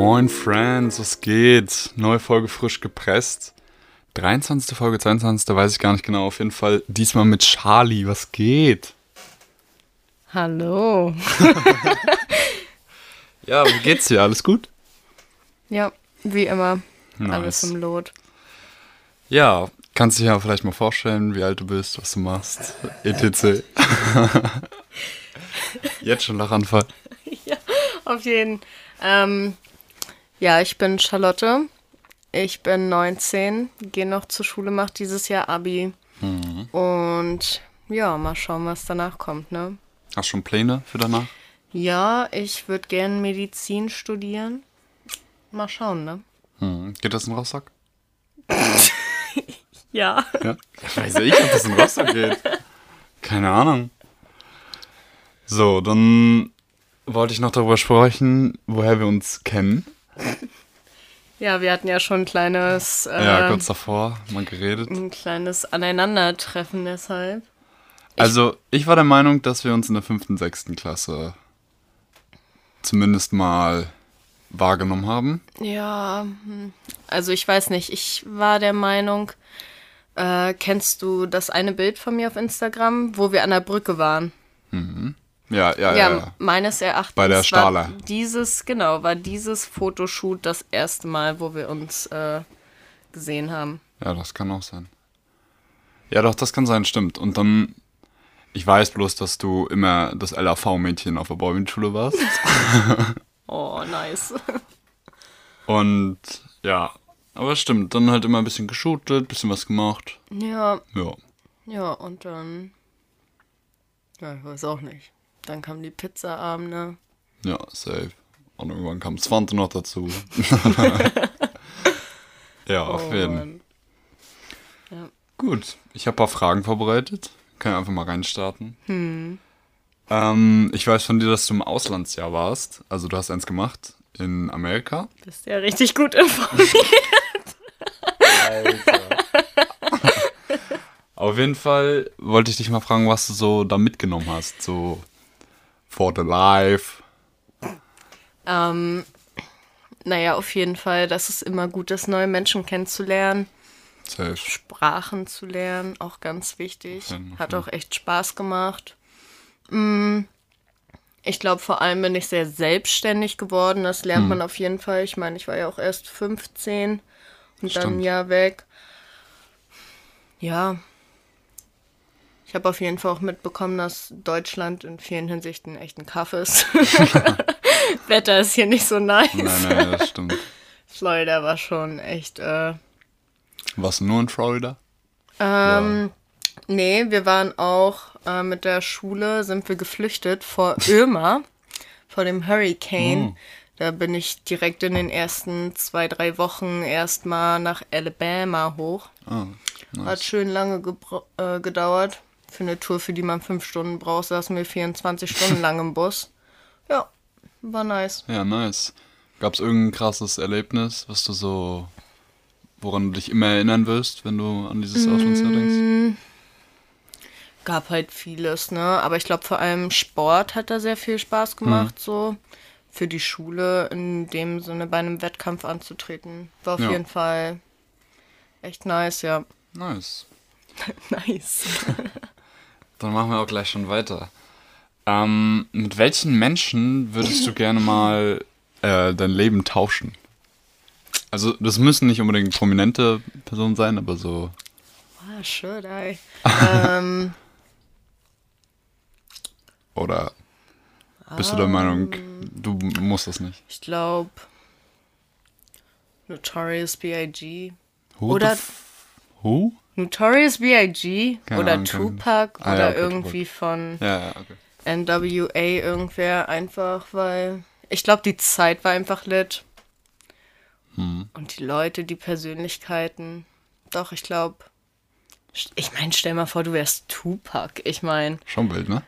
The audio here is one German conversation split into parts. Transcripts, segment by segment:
Moin Friends, was geht? Neue Folge frisch gepresst. 23. Folge, 22. weiß ich gar nicht genau. Auf jeden Fall diesmal mit Charlie. Was geht? Hallo. Ja, wie geht's dir? Alles gut? Ja, wie immer. Nice. Alles im Lot. Ja, kannst dich ja vielleicht mal vorstellen, wie alt du bist, was du machst, etc. Jetzt schon Lachanfall. ja, auf jeden. Ähm, ja, ich bin Charlotte. Ich bin 19, gehe noch zur Schule, mache dieses Jahr Abi. Und ja, mal schauen, was danach kommt, ne? Hast schon Pläne für danach? Ja, ich würde gern Medizin studieren. Mal schauen, ne? Hm. Geht das in Rostock? Ja. Ja. Weiß ich, ob das in Rostock geht. Keine Ahnung. So, dann wollte ich noch darüber sprechen, woher wir uns kennen. Ja, wir hatten ja schon ein kleines, äh, Ja, kurz davor mal geredet. ein kleines Aneinandertreffen deshalb. Also, ich war der Meinung, dass wir uns in der fünften, sechsten Klasse zumindest mal wahrgenommen haben. Ja, hm. also ich weiß nicht. Ich war der Meinung, äh, kennst du das eine Bild von mir auf Instagram, wo wir an der Brücke waren? Ja, ja, ja. Ja, ja. meines Erachtens Bei der war Stahler. dieses, genau, war dieses Fotoshoot das erste Mal, wo wir uns äh, gesehen haben. Ja, das kann auch sein. Ja, doch, das kann sein, stimmt. Und dann, ich weiß bloß, dass du immer das LAV-Mädchen auf der Bauernschule warst. Oh, nice. Und ja, aber stimmt, dann halt immer ein bisschen geshootet, bisschen was gemacht. ja, Ja. ja, und dann, ja, ich weiß auch nicht. Dann kamen die Pizzaabende. Ja, safe. Und irgendwann kam Svante noch dazu. ja, auf Oh, jeden. Mann. Ja. Gut, ich habe ein paar Fragen vorbereitet. Können einfach mal reinstarten. Ähm, ich weiß von dir, dass du im Auslandsjahr warst. Also du hast eins gemacht in Amerika. Bist ja richtig gut informiert. Auf jeden Fall wollte ich dich mal fragen, was du so da mitgenommen hast. So for the life. Ähm, naja, auf jeden Fall, dass es immer gut ist, neue Menschen kennenzulernen, Safe. Sprachen zu lernen, auch ganz wichtig. Hat auch echt Spaß gemacht. Mm, Ich glaube, vor allem bin ich sehr selbstständig geworden. Das lernt Hm. man auf jeden Fall. Ich meine, ich war ja auch erst 15 und dann ein Stimmt. Jahr weg. Ja. Ich habe auf jeden Fall auch mitbekommen, dass Deutschland in vielen Hinsichten echt ein Kaff ist. Wetter ist hier nicht so nice. Nein, nein, das stimmt. Florida war schon echt. Äh, Warst du nur in Florida? ähm, Nee, wir waren auch äh, mit der Schule, sind wir geflüchtet vor Irma, vor dem Hurricane. Da bin ich direkt in den ersten zwei, drei Wochen erstmal nach Alabama hoch. Hat nice. schön lange äh, gedauert. Für eine Tour, für die man fünf Stunden braucht, saßen wir 24 Stunden lang im Bus. Ja, war nice. Ja, nice. Gab es irgendein krasses Erlebnis, was du so, woran du dich immer erinnern wirst, wenn du an dieses Auslandsjahr denkst? gab halt vieles, ne? Aber ich glaube vor allem Sport hat da sehr viel Spaß gemacht, so für die Schule in dem Sinne bei einem Wettkampf anzutreten. War auf Ja. jeden Fall echt nice, ja. Nice. nice. Dann machen wir auch gleich schon weiter. Ähm, mit welchen Menschen würdest du gerne mal äh, dein Leben tauschen? Also, das müssen nicht unbedingt prominente Personen sein, aber so. Ah, should I? ähm, Oder bist du der Meinung, du musst das nicht? ich glaube Notorious B.I.G. Oder- Who? Notorious B.I.G. Oder Ahnung, Tupac Ah, ja, oder okay, irgendwie von Ja, ja, okay. NWA irgendwer einfach, weil ich glaube, die Zeit war einfach lit. Hm. Und die Leute, die Persönlichkeiten. Doch, ich glaube. Ich meine, stell mal vor, du wärst Tupac. Ich meine, Schon wild, ne?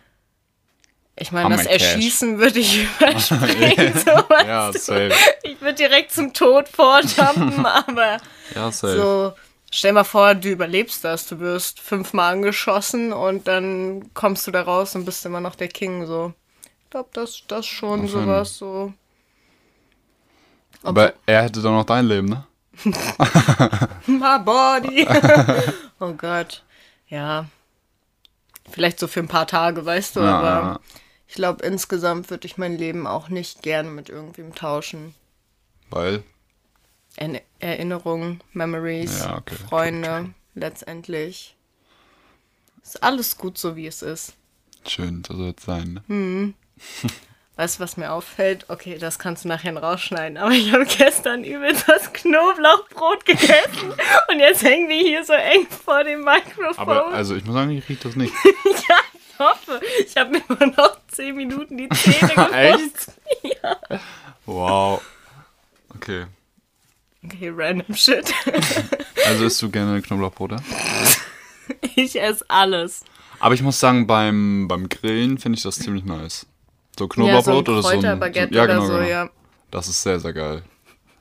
ich meine, das. Erschießen würde ich überspringen. so, Ja, du? safe. Ich würde direkt zum Tod vorjumpen, aber Ja, safe. so. Stell mal vor, du überlebst das. Du wirst fünfmal angeschossen und dann kommst du da raus und bist immer noch der King. So. Ich glaube, das, das schon jeden sowas so. Aber er hätte doch noch dein Leben, ne? My body. oh Gott. Ja. Vielleicht so für ein paar Tage, weißt du, Ja, aber ja, ich glaube, insgesamt würde ich mein Leben auch nicht gerne mit irgendwem tauschen. Weil, Erinnerungen, Memories, Ja, okay. Freunde, letztendlich. Ist alles gut so, wie es ist. schön, so soll es sein, ne? Hm. Weißt du, was mir auffällt? Okay, das kannst du nachher rausschneiden. Aber ich habe gestern übelst das Knoblauchbrot gegessen. Und jetzt hängen wir hier so eng vor dem Mikrofon. Aber, also, ich muss sagen, ich rieche das nicht. ja, ich hoffe. Ich habe mir immer noch 10 Minuten die Zähne geputzt. ja. Wow. Okay. Okay, random shit. Also isst du gerne Knoblauchbrot? Ich esse alles. Aber ich muss sagen, beim, beim Grillen finde ich das ziemlich nice. So Knoblauchbrot ja, so ein oder so ein... Kräuterbaguette ja, oder genau, so, genau. ja. Das ist sehr, sehr geil.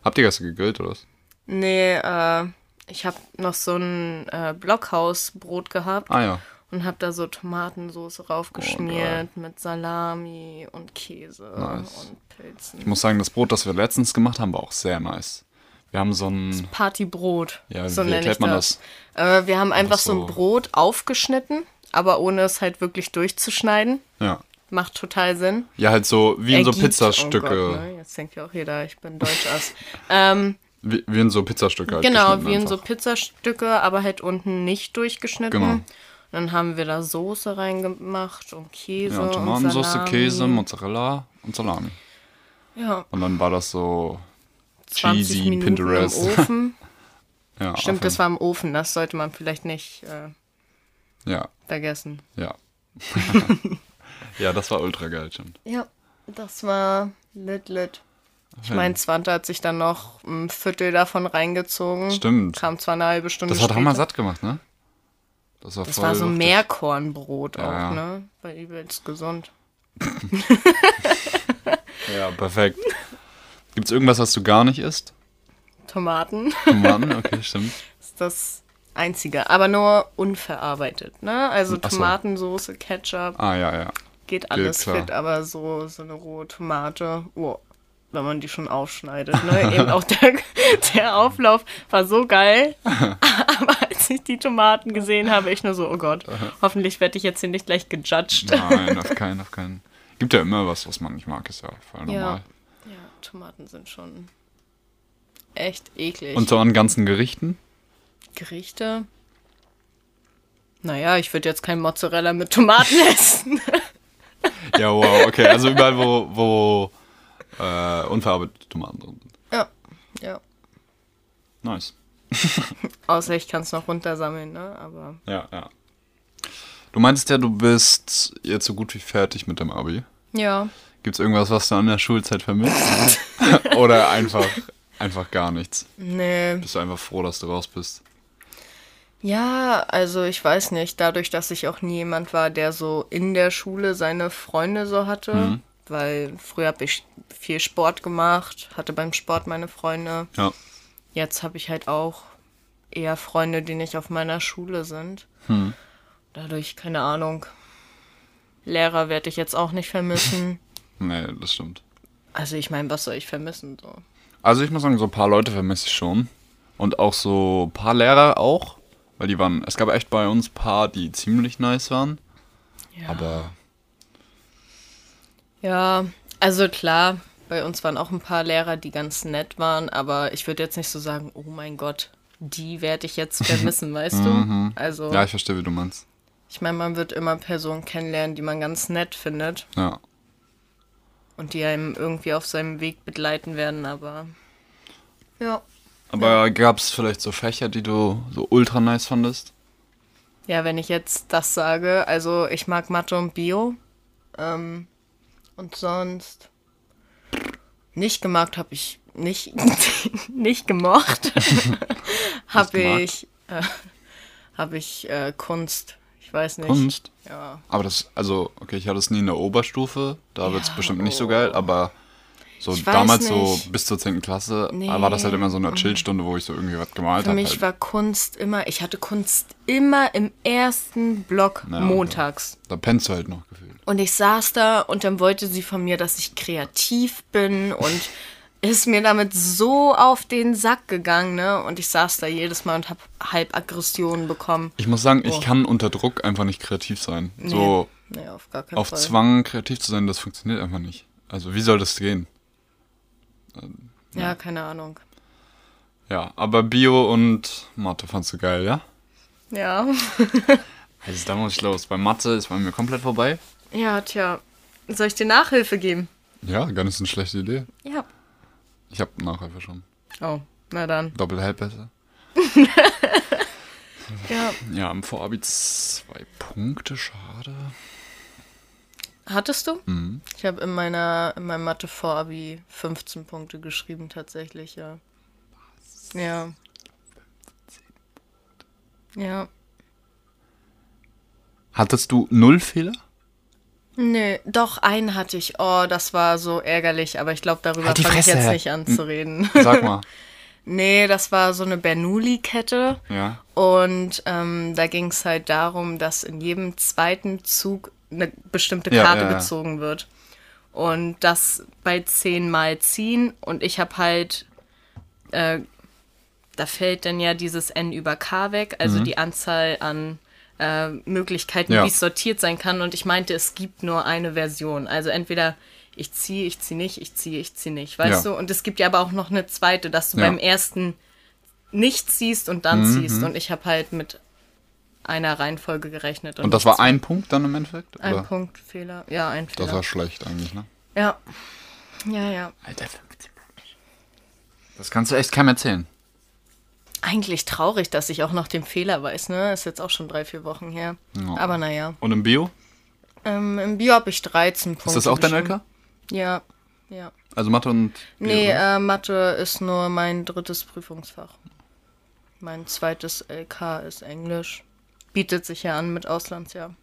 Habt ihr gestern gegrillt, oder was? Nee, äh, ich habe noch so ein äh, Blockhausbrot gehabt. Ah ja. Und habe da so Tomatensauce raufgeschmiert mit Salami und Käse Nice. und Pilzen. Ich muss sagen, das Brot, das wir letztens gemacht haben, war auch sehr nice. Wir haben so ein... Partybrot. Ja, so wie erklärt man das. Äh, wir haben einfach so ein so- Brot aufgeschnitten, aber ohne es halt wirklich durchzuschneiden. Ja. Macht total Sinn. Ja, halt so wie in so Ergibt- Pizzastücke. Oh Gott, ne? Jetzt denkt ja auch jeder, ich bin Deutschass. ähm, wie, wie in so Pizzastücke halt genau, wie in so einfach. Pizzastücke, aber halt unten nicht durchgeschnitten. Genau. Dann haben wir da Soße reingemacht und Käse Ja, Salami. Käse, Mozzarella und Salami. Ja, Und dann war das so 20 cheesy Minuten Pinterest. im Ofen. Ja, Stimmt, das war im Ofen. Das sollte man vielleicht nicht äh, Ja, vergessen. ja. ja, das war ultra geil, stimmt. Ja, das war lit lit. Ich meine, Zwante hat sich dann noch ein Viertel davon reingezogen. Stimmt. Kam zwar eine halbe Stunde Das hat hammer satt gemacht, ne? Das war Das war so wuchtig. Meerkornbrot auch, ja. ne? War übelst gesund. Ja, perfekt. Gibt's irgendwas, was du gar nicht isst? Tomaten Tomaten? Okay, stimmt. ist das Einzige. Aber nur unverarbeitet, ne? Also Ach so. Tomatensoße, Ketchup, Ah, ja, ja. geht alles klar. fit, aber so, so eine rohe Tomate, oh, wenn man die schon aufschneidet, ne? Eben auch der, der Auflauf war so geil. aber als ich die Tomaten gesehen habe, ich nur so, oh Gott, hoffentlich werde ich jetzt hier nicht gleich gejudged. Nein, auf keinen, auf keinen. Gibt ja immer was, was man nicht mag, ist ja voll normal. Ja, Tomaten sind schon echt eklig. Und so an ganzen Gerichten? Gerichte? Naja, ich würde jetzt kein Mozzarella mit Tomaten essen. Ja, wow, okay. Also überall, wo, wo äh, unverarbeitete Tomaten drin sind. ja, ja. Nice. Außer ich kann es noch runtersammeln, ne? Aber Ja, ja. Du meintest ja, du bist jetzt so gut wie fertig mit dem Abi. ja. Gibt's irgendwas, was du an der Schulzeit vermisst? Oder einfach, einfach gar nichts? Nee. Bist du einfach froh, dass du raus bist? Ja, also ich weiß nicht, dadurch, dass ich auch nie jemand war, der so in der Schule seine Freunde so hatte, weil früher habe ich viel Sport gemacht, hatte beim Sport meine Freunde. Ja. Jetzt habe ich halt auch eher Freunde, die nicht auf meiner Schule sind. Dadurch, keine Ahnung. Lehrer werde ich jetzt auch nicht vermissen. Nee, das stimmt. Also ich meine, was soll ich vermissen so? Also ich muss sagen, so ein paar Leute vermisse ich schon. Und auch so ein paar Lehrer auch. Weil die waren, es gab echt bei uns ein paar, die ziemlich nice waren. Ja. Aber Ja, also klar, bei uns waren auch ein paar Lehrer, die ganz nett waren, aber ich würde jetzt nicht so sagen, oh mein Gott, die werde ich jetzt vermissen, weißt du? Also, ja, ich verstehe, wie du meinst. ich meine, man wird immer Personen kennenlernen, die man ganz nett findet Ja. Und die einem irgendwie auf seinem Weg begleiten werden, aber ja. Aber gab es vielleicht so Fächer, die du so ultra nice fandest? Ja, wenn ich jetzt das sage, also ich mag Mathe und Bio. Ähm, und sonst nicht gemacht habe ich nicht, nicht gemocht. habe gemacht? ich, äh, habe ich äh, Kunst. Ich weiß nicht. Kunst? Ja. Aber das, also, okay, ich hatte es nie in der Oberstufe, da wird es Ja, bestimmt nicht so oh. geil, aber so damals so nicht. bis zur 10. Klasse Nee. war das halt immer so eine Chillstunde, wo ich so irgendwie was gemalt Für habe. mich Halt. war Kunst immer, ich hatte Kunst immer im ersten Block Ja, montags. Da pennst du halt noch gefühlt. Und ich saß da und dann wollte sie von mir, dass ich kreativ bin und ist mir damit so auf den Sack gegangen, ne? Und ich saß da jedes Mal und habe halb Aggressionen bekommen. Ich muss sagen, ich Oh. kann unter Druck einfach nicht kreativ sein. So Nee, auf gar keinen auf Fall. Zwang kreativ zu sein, das funktioniert einfach nicht. Also wie soll das gehen? Ja, keine Ahnung. Ja, aber Bio und Mathe fandst du geil, ja? Ja. Also da muss ich los. Bei Mathe ist bei mir komplett vorbei. Ja, tja. Soll ich dir Nachhilfe geben? Ja, gar nicht so eine schlechte Idee. Ja. Ich habe Nachhilfe schon. Oh, na dann. Doppelheld besser. Ja. Ja, im Vorabi zwei Punkte, schade. Hattest du? Mhm. Ich habe in meiner in meinem Mathe Vorabi 15 Punkte geschrieben tatsächlich, ja. Ja. Ja. Hattest du null Fehler? Nee, doch einen hatte ich. Oh, das war so ärgerlich, aber ich glaube, darüber Halt fange ich jetzt nicht an zu reden. Sag mal. nee, das war so eine Bernoulli-Kette. Ja. Und ähm, da ging es halt darum, dass in jedem zweiten Zug eine bestimmte Karte ja, ja. gezogen wird. Und das bei zehnmal ziehen. Und ich habe halt, äh, da fällt dann ja dieses N über K weg, also die Anzahl an äh, Möglichkeiten, Mhm. Ja. wie es sortiert sein kann. Und ich meinte, es gibt nur eine Version. Also entweder ich ziehe, ich ziehe nicht, ich ziehe, ich ziehe nicht, weißt Ja. du? Und es gibt ja aber auch noch eine zweite, dass du Ja. beim ersten nicht ziehst und dann Mhm. ziehst. Und ich habe halt mit einer Reihenfolge gerechnet. Und das war ein Punkt dann im Endeffekt? ein Oder? Punkt Fehler. Ja, ein Das Fehler. war schlecht eigentlich, ne? ja. Ja, ja. Alter, 15 Punkte. Das kannst du echt keinem erzählen. Eigentlich traurig, dass ich auch noch den Fehler weiß, ne? Ist jetzt auch schon drei, vier Wochen her. Ja. Aber naja. Und im Bio? Ähm, Im Bio habe ich 13 Punkte. Ist das auch dein. LK? Ja. Ja. Also Mathe und Bio? Nee, ne? äh, Mathe ist nur mein drittes Prüfungsfach. Mein zweites LK ist Englisch. Bietet sich ja an mit Auslandsjahr.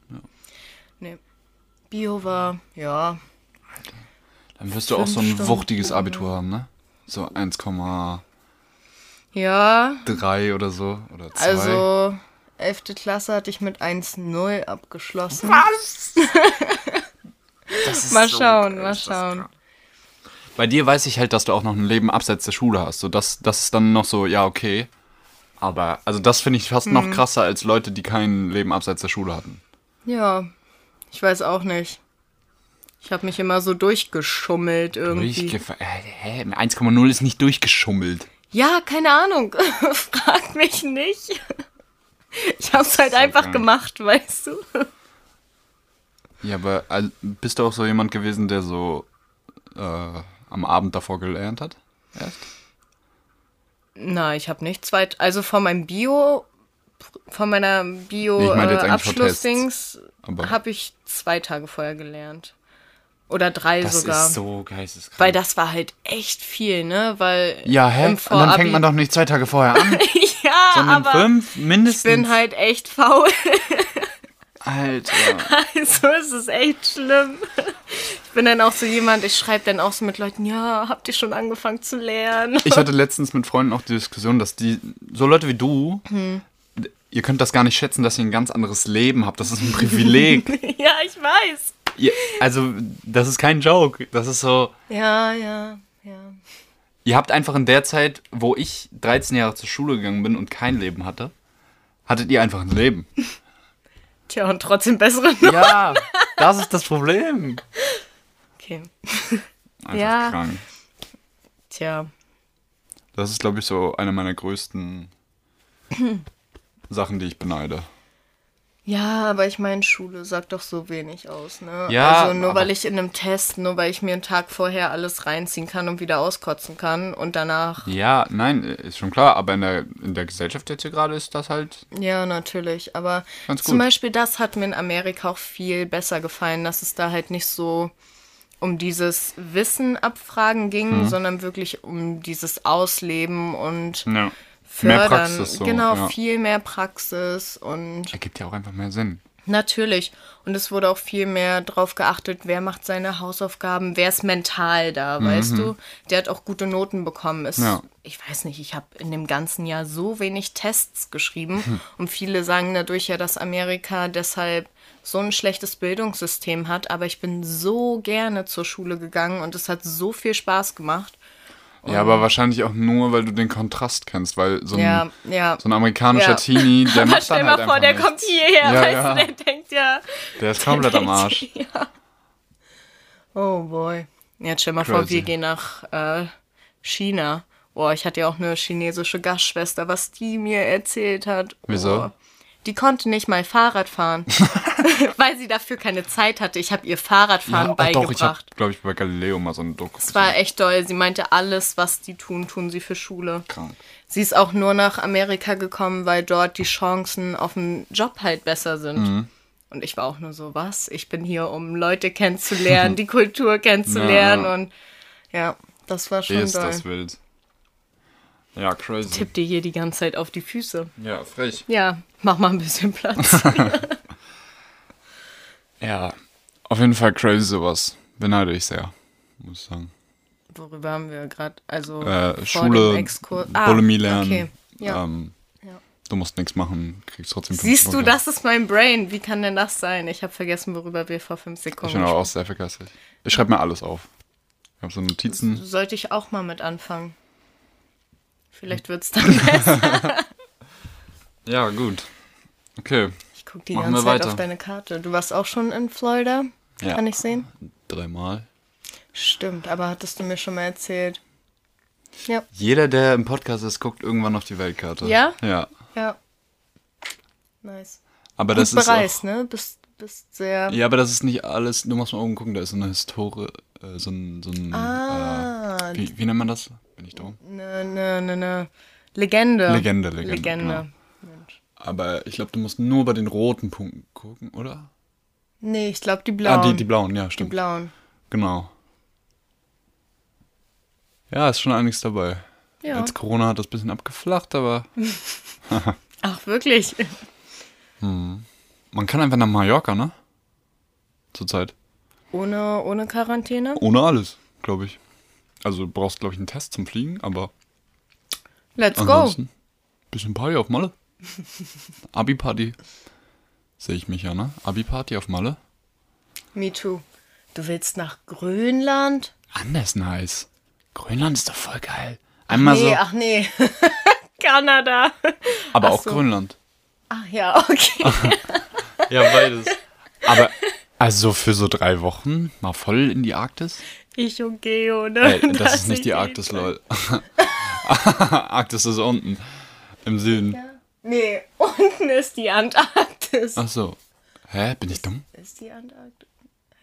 Nee. Bio war, ja, Dann wirst du auch so ein Stunden wuchtiges. Abitur haben, ne? So 1,3 ja, oder so. Oder 2. also 11. Klasse hatte ich mit 1,0 abgeschlossen. Das ist Mal so schauen, geil, mal schauen. Bei dir weiß ich halt, dass du auch noch ein Leben abseits der Schule hast. So, das, das ist dann noch so, ja, okay. Aber, also das finde ich fast Hm. noch krasser als Leute, die kein Leben abseits der Schule hatten. Ja, ich weiß auch nicht. Ich habe mich immer so durchgeschummelt irgendwie. Durchgef äh, hä? 1,0 ist nicht durchgeschummelt. Ja, keine Ahnung. Frag mich nicht. Ich hab's halt einfach krank. gemacht, weißt du? Ja, aber bist du auch so jemand gewesen, der so äh, am Abend davor gelernt hat? Erst? Na, ich habe nicht zweit. Also von meinem Bio, von meiner Bio Nee, ich jetzt äh. Abschlussdings habe ich zwei Tage vorher gelernt. Oder drei Das sogar. ist so geisteskrank. Weil das war halt echt viel, ne? Weil ja, hä? Und dann fängt man doch nicht zwei Tage vorher an, ja, sondern aber fünf mindestens. ich bin halt echt faul. Alter. Also ist es echt schlimm. Ich bin dann auch so jemand, ich schreibe dann auch so mit Leuten, ja, habt ihr schon angefangen zu lernen? Ich hatte letztens mit Freunden auch die Diskussion, dass die, so Leute wie du, Hm. ihr könnt das gar nicht schätzen, dass ihr ein ganz anderes Leben habt. Das ist ein Privileg. ja, ich weiß. Ihr, also, das ist kein Joke. Das ist so, Ja, ja, ja. ihr habt einfach in der Zeit, wo ich 13 Jahre zur Schule gegangen bin und kein Leben hatte, hattet ihr einfach ein Leben. Tja, und trotzdem bessere Ja, das ist das Problem. Okay. Einfach Ja. krank. Tja. Das ist, glaube ich, so eine meiner größten Sachen, die ich beneide. Ja, aber ich meine, Schule sagt doch so wenig aus, ne? Ja, Also nur weil ich in einem Test, nur weil ich mir einen Tag vorher alles reinziehen kann und wieder auskotzen kann und danach. Ja, nein, ist schon klar, aber in der, in der Gesellschaft jetzt hier gerade ist das halt. Ja, natürlich. Aber zum. Beispiel das hat mir in Amerika auch viel besser gefallen, dass es da halt nicht so um dieses Wissen abfragen ging, Mhm. sondern wirklich um dieses Ausleben und Ja. Fördern. Mehr Praxis so, genau, ja. viel mehr Praxis und Ergibt ja auch einfach mehr Sinn. Natürlich. Und es wurde auch viel mehr drauf geachtet, wer macht seine Hausaufgaben, wer ist mental da, weißt du? Der hat auch gute Noten bekommen. Mhm. Ja. Ich weiß nicht, ich habe in dem ganzen Jahr so wenig Tests geschrieben. Und viele sagen dadurch ja, dass Amerika deshalb so ein schlechtes Bildungssystem hat. Aber ich bin so gerne zur Schule gegangen und es hat so viel Spaß gemacht. Ja, aber wahrscheinlich auch nur, weil du den Kontrast kennst, weil so ein, Ja, ja. so ein amerikanischer Ja. Teenie, der macht stell dann mal halt vor, einfach der nichts. kommt hierher, Ja, weißt du, der denkt ja. Der ist komplett am Arsch. Ja. Oh boy. Jetzt stell mal vor, wir gehen nach äh, China. Boah, ich hatte ja auch eine chinesische Gastschwester, was die mir erzählt hat. Oh. Wieso? Die konnte nicht mal Fahrrad fahren, weil sie dafür keine Zeit hatte. Ich habe ihr Fahrradfahren Ja, oh, beigebracht. doch, ich habe, glaube ich, bei Galileo mal so einen Doku. es war echt doll. Sie meinte, alles, was die tun, tun sie für Schule. krank. Sie ist auch nur nach Amerika gekommen, weil dort die Chancen auf einen Job halt besser sind. Mhm. Und ich war auch nur so, was? Ich bin hier, um Leute kennenzulernen, die Kultur kennenzulernen. Ja. Und ja, das war schon Ist doll. das wild. Ja, crazy. Tipp dir hier die ganze Zeit auf die Füße. Ja, frech. Ja, mach mal ein bisschen Platz. Ja, auf jeden Fall crazy sowas. Beneide ich sehr, muss ich sagen. Worüber haben wir gerade? Also Äh, vor Schule. Bulimie lernen. Okay. Ja. Ähm, Ja. Du musst nichts machen, kriegst trotzdem Siehst du, das ist mein Brain. Wie kann denn das sein? Ich habe vergessen, worüber wir vor fünf Ich Sekunden bin aber auch sehr vergesslich. Ich schreibe mir alles auf. Ich habe so Notizen. Sollte ich auch mal mit anfangen. Vielleicht wird's dann besser. Ja, gut. Okay, Ich guck die Machen ganze Zeit weiter. auf deine Karte. Du warst auch schon in Florida? Ja. Kann ich sehen? dreimal. Stimmt, aber hattest du mir schon mal erzählt. Ja, Jeder, der im Podcast ist, guckt irgendwann auf die Weltkarte. Ja? Ja. ja. Nice. Aber Gut das ist bereist, auch, ne? Bist, bist sehr. Ja, aber das ist nicht alles. Du musst mal oben gucken, da ist so eine Historie, äh, so ein, so ein Ah, äh, wie, wie nennt man das? Bin ich dumm? ne, ne, ne, ne. Legende. Legende, Legende, Legende. genau. Aber ich glaube, du musst nur bei den roten Punkten gucken, oder? Nee, ich glaube die blauen. Ah, die, die blauen, ja, Die stimmt. blauen. Genau. Ja, ist schon einiges dabei. Ja. Jetzt Corona hat das ein bisschen abgeflacht, aber Ach, wirklich? man kann einfach nach Mallorca, ne? Zurzeit. Ohne, ohne Quarantäne? Ohne alles, glaube ich. Also du brauchst, glaube ich, einen Test zum Fliegen, aber Let's go. bisschen Party auf Malle. Abi-Party. Sehe ich mich ja, ne? Abi-Party auf Malle. Me too. Du willst nach Grönland? Anders nice. Grönland ist doch voll geil. Einmal nee, so, ach nee. Kanada. aber ach auch so. Grönland. Ach ja, okay. Ja, beides. Aber also für so drei Wochen mal voll in die Arktis? Ich und Geo, ne? Ey, das ist nicht die Arktis, lol. Arktis ist unten. Im Süden. Fall- Nee, unten ist die Antarktis. Ach so. Hä? Bin ich dumm? Ist die Antarktis?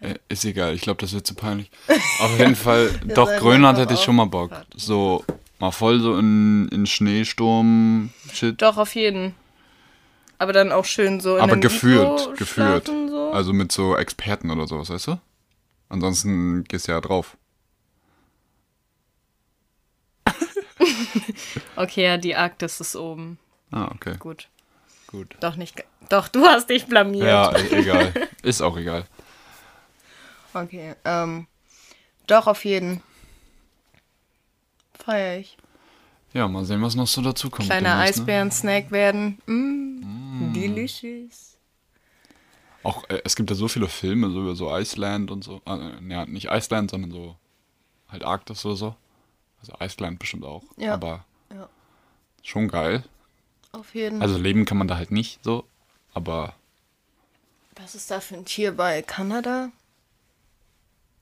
Äh, ist egal, ich glaube, das wird zu peinlich. Auf jeden Fall, doch, Grönland hätte ich schon mal Bock. So, mal voll so in, in Schneesturm, Shit. Doch, auf jeden. Aber dann auch schön so in Aber geführt, geführt. So. Also mit so Experten oder sowas, weißt du? Ansonsten gehst du ja drauf. Okay, ja, die Arktis ist oben. Ah, okay, Gut. gut. Doch nicht. Doch, du hast dich blamiert. Ja, e- egal. Ist auch egal. Okay, ähm. Doch, auf jeden. Feier ich. Ja, mal sehen, was noch so dazu kommt. Kleiner ne? Eisbären-Snack werden. Mm, Delicious. Auch, äh, es gibt ja so viele Filme, so über so Iceland und so. Äh, ja, nicht Iceland, sondern so halt Arktis oder so. Also Iceland bestimmt auch. Ja. Aber Ja. schon geil. Auf jeden. Also leben kann man da halt nicht so. Aber Was ist da für ein Tier bei Kanada?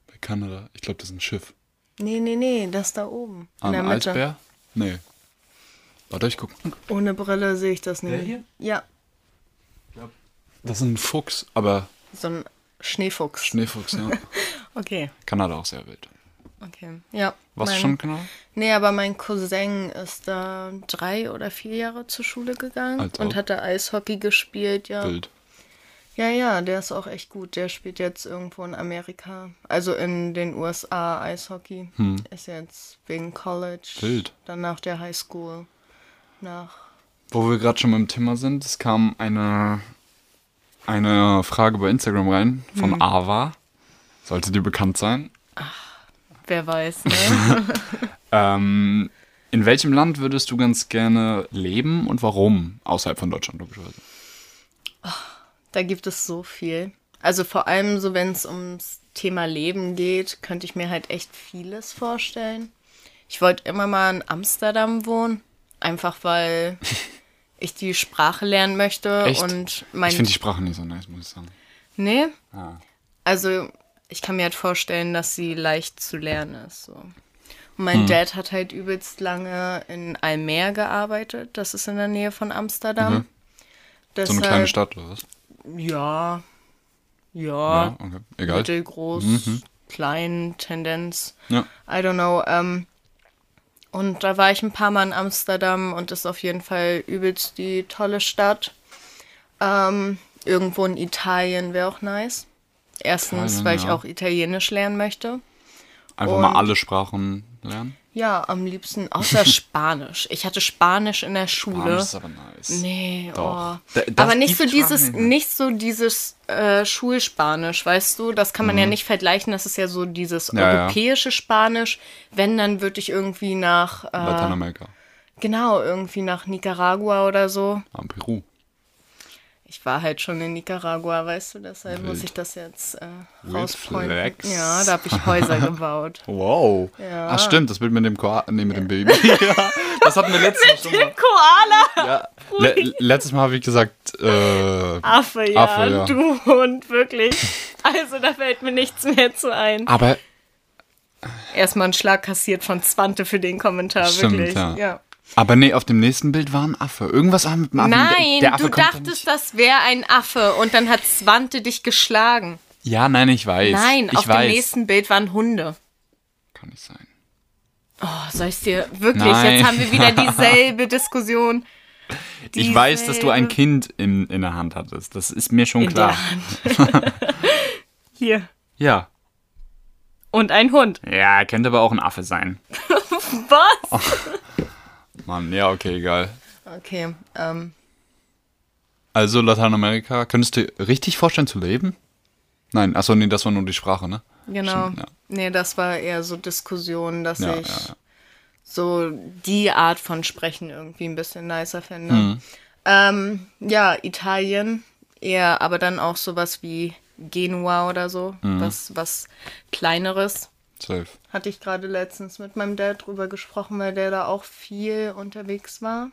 bei Kanada, ich glaube, das ist ein Schiff. Nee, nee, nee, das da oben. In Ein der Mitte. Eisbär? Nee. Warte, ich guck. Ohne Brille sehe ich das nicht. hier? Ja, Das ist ein Fuchs, aber so ein Schneefuchs. Schneefuchs, ja. Okay, Kanada auch sehr wild. Okay. Ja. Warst du mein- schon Kanada? Nee, aber mein Cousin ist da drei oder vier Jahre zur Schule gegangen Als und hat da Eishockey gespielt, ja. Wild. Ja, ja, der ist auch echt gut. Der spielt jetzt irgendwo in Amerika, also in den USA Eishockey. Ist jetzt wegen College. Hm. Wild. Dann nach der Highschool. Nach. Wo wir gerade schon beim Thema sind, es kam eine, eine Frage bei Instagram rein von Hm. Ava. Sollte dir bekannt sein. Wer weiß, ne? Ähm, in welchem Land würdest du ganz gerne leben und warum? Außerhalb von Deutschland, logischerweise. da gibt es so viel. Also vor allem so, wenn es ums Thema Leben geht, könnte ich mir halt echt vieles vorstellen. Ich wollte immer mal in Amsterdam wohnen, einfach weil ich die Sprache lernen möchte Echt? und mein Ich finde die Sprache nicht so nice, muss ich sagen. Nee. Ah. Also, ich kann mir halt vorstellen, dass sie leicht zu lernen ist. So. Und mein Hm. Dad hat halt übelst lange in Almer gearbeitet. Das ist in der Nähe von Amsterdam. Mhm. So eine kleine Stadt oder was? Ja. Ja. Ja, okay. Egal. Mittelgroß, Mhm. klein, Tendenz. Ja. I don't know. Ähm, und da war ich ein paar Mal in Amsterdam und ist auf jeden Fall übelst die tolle Stadt. Ähm, irgendwo in Italien wäre auch nice. Erstens, Italien, weil ich ja. auch Italienisch lernen möchte. Einfach mal Und- alle Sprachen lernen. Ja, am liebsten außer Spanisch. Ich hatte Spanisch in der Schule. Spanisch ist aber nice. Nee, Doch. oh. Da- das Aber nicht so dieses, nicht nicht so dieses äh, Schulspanisch, weißt du? Das kann man ja Mhm. nicht vergleichen. Das ist ja so dieses Ja, ja. europäische Spanisch. Wenn, dann würde ich irgendwie nach, äh, Lateinamerika. genau, irgendwie nach Nicaragua oder so. Ah, Peru. Ich war halt schon in Nicaragua, weißt du? Deshalb Wild. muss ich das jetzt äh, rauspointen. Ja, da habe ich Häuser gebaut. Wow. Ja. Ach stimmt, das Bild mit dem Koa nee, mit dem Baby. ja, das hatten wir letztes Mal schon mal. Koala! Ja. Le letztes Mal habe ich gesagt, äh, Affe, ja, Affe, ja. du Hund, wirklich. Also, da fällt mir nichts mehr zu ein. aber Erstmal einen Schlag kassiert von Zwante für den Kommentar, Stimmt, wirklich. ja. ja. Aber nee, auf dem nächsten Bild war ein Affe. Irgendwas war mit dem Affen. Nein, der Affe du dachtest, das wäre ein Affe und dann hat Zwante dich geschlagen. Ja, nein, ich weiß. Nein, ich auf weiß. dem nächsten Bild waren Hunde. Kann nicht sein. Oh, soll ich dir wirklich? Nein. Jetzt haben wir wieder dieselbe Diskussion. Ich weiß, dass du ein Dieselbe Kind in, in der Hand hattest. Das ist mir schon in klar. der Hand. Hier. Ja. Und ein Hund. Ja, könnte aber auch ein Affe sein. Was? Mann, ja, okay, egal. Okay, ähm, Also Lateinamerika, könntest du dir richtig vorstellen zu leben? Nein, achso, nee, das war nur die Sprache, ne? genau. Stimmt, ja. Nee, das war eher so Diskussion, dass Ja, ich ja, so die Art von Sprechen irgendwie ein bisschen nicer finde. Mhm. Ähm, ja, Italien eher, aber dann auch sowas wie Genua oder so, Mhm. was, was kleineres. Safe. Hatte ich gerade letztens mit meinem Dad drüber gesprochen, weil der da auch viel unterwegs war.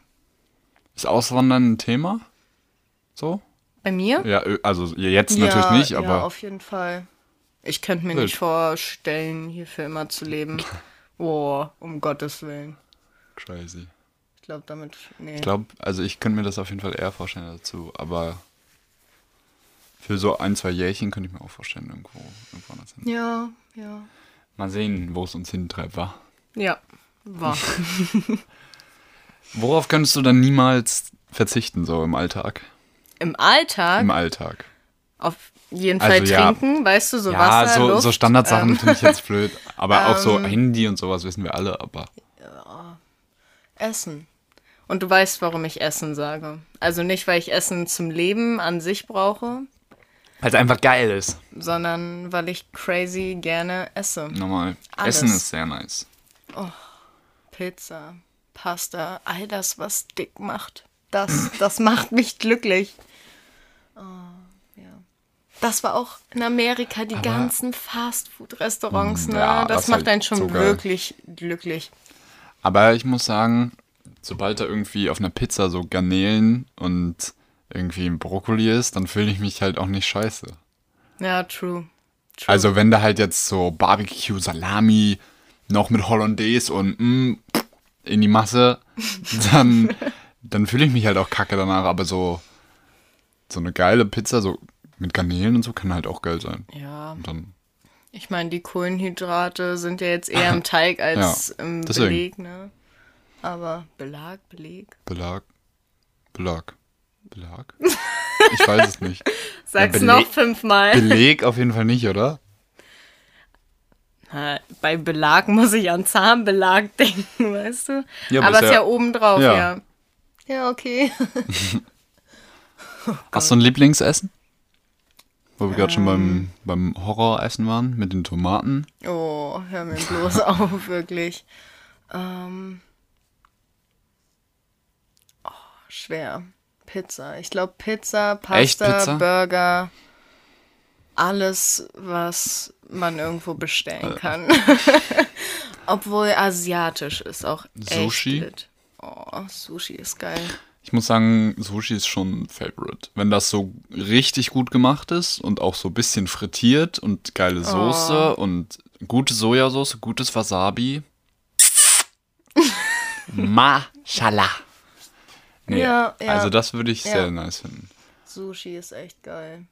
Ist Auswandern ein Thema? So? Bei mir? Ja, also jetzt natürlich nicht, Ja, aber auf jeden Fall. Ich könnte mir Wild. nicht vorstellen, hier für immer zu leben. Oh, um Gottes Willen. crazy. Ich glaube, damit. Nee. Ich glaube, also ich könnte mir das auf jeden Fall eher vorstellen dazu, aber für so ein, zwei Jährchen könnte ich mir auch vorstellen, irgendwo, irgendwo anders hin. Ja, ja. Mal sehen, wo es uns hintreibt, wa? Ja, war. Worauf könntest du dann niemals verzichten, so im Alltag? Im Alltag Im Alltag. auf jeden Also, Fall ja. trinken, weißt du, so ja, Wasser, so, Luft. so Standardsachen ähm, finde ich jetzt blöd. Aber auch so ähm, Handy und sowas wissen wir alle, aber. Essen. Und du weißt, warum ich Essen sage. Also nicht, weil ich Essen zum Leben an sich brauche, Weil es einfach geil ist. sondern weil ich crazy gerne esse. Normal. Alles. Essen ist sehr nice. Pizza, Pasta, all das, was dick macht. Das, das macht mich glücklich. Oh, ja. Das war auch in Amerika, die Aber- ganzen Fastfood-Restaurants, ne? ja, das, das macht halt einen schon so wirklich glücklich. Aber ich muss sagen, sobald da irgendwie auf einer Pizza so Garnelen und irgendwie ein Brokkoli ist, dann fühle ich mich halt auch nicht scheiße. Ja, true. true. Also wenn da halt jetzt so Barbecue, Salami, noch mit Hollandaise und mm, in die Masse, dann, dann fühle ich mich halt auch kacke danach. Aber so, so eine geile Pizza, so mit Garnelen und so, kann halt auch geil sein. ja, Und dann, ich meine, die Kohlenhydrate sind ja jetzt eher im Teig als Ja, im deswegen. Beleg, ne? Aber Belag, Beleg. Belag, Belag, Belag? Ich weiß es nicht. Sag's Beleg- noch fünfmal. Beleg auf jeden Fall nicht, oder? Na, Bei Belag muss ich an Zahnbelag denken, weißt du? Ja, aber es ist ja- ja obendrauf, ja. ja. Ja, okay. Hast du ein Lieblingsessen? Wo wir gerade schon Ähm. beim, beim Horroressen waren, mit den Tomaten. Oh, hör mir bloß auf, wirklich. Ähm. Oh, schwer. Pizza. Ich glaube Pizza, Pasta, Echt, Pizza? Burger. alles, was man irgendwo bestellen kann. Obwohl asiatisch ist auch echt Sushi? lit. Oh, Sushi ist geil. Ich muss sagen, Sushi ist schon ein Favorite. Wenn das so richtig gut gemacht ist und auch so ein bisschen frittiert und geile Soße und gute Sojasauce, gutes Wasabi. Mashallah. Nee, Ja, ja. Also das würde ich Ja. sehr nice finden. Sushi ist echt geil.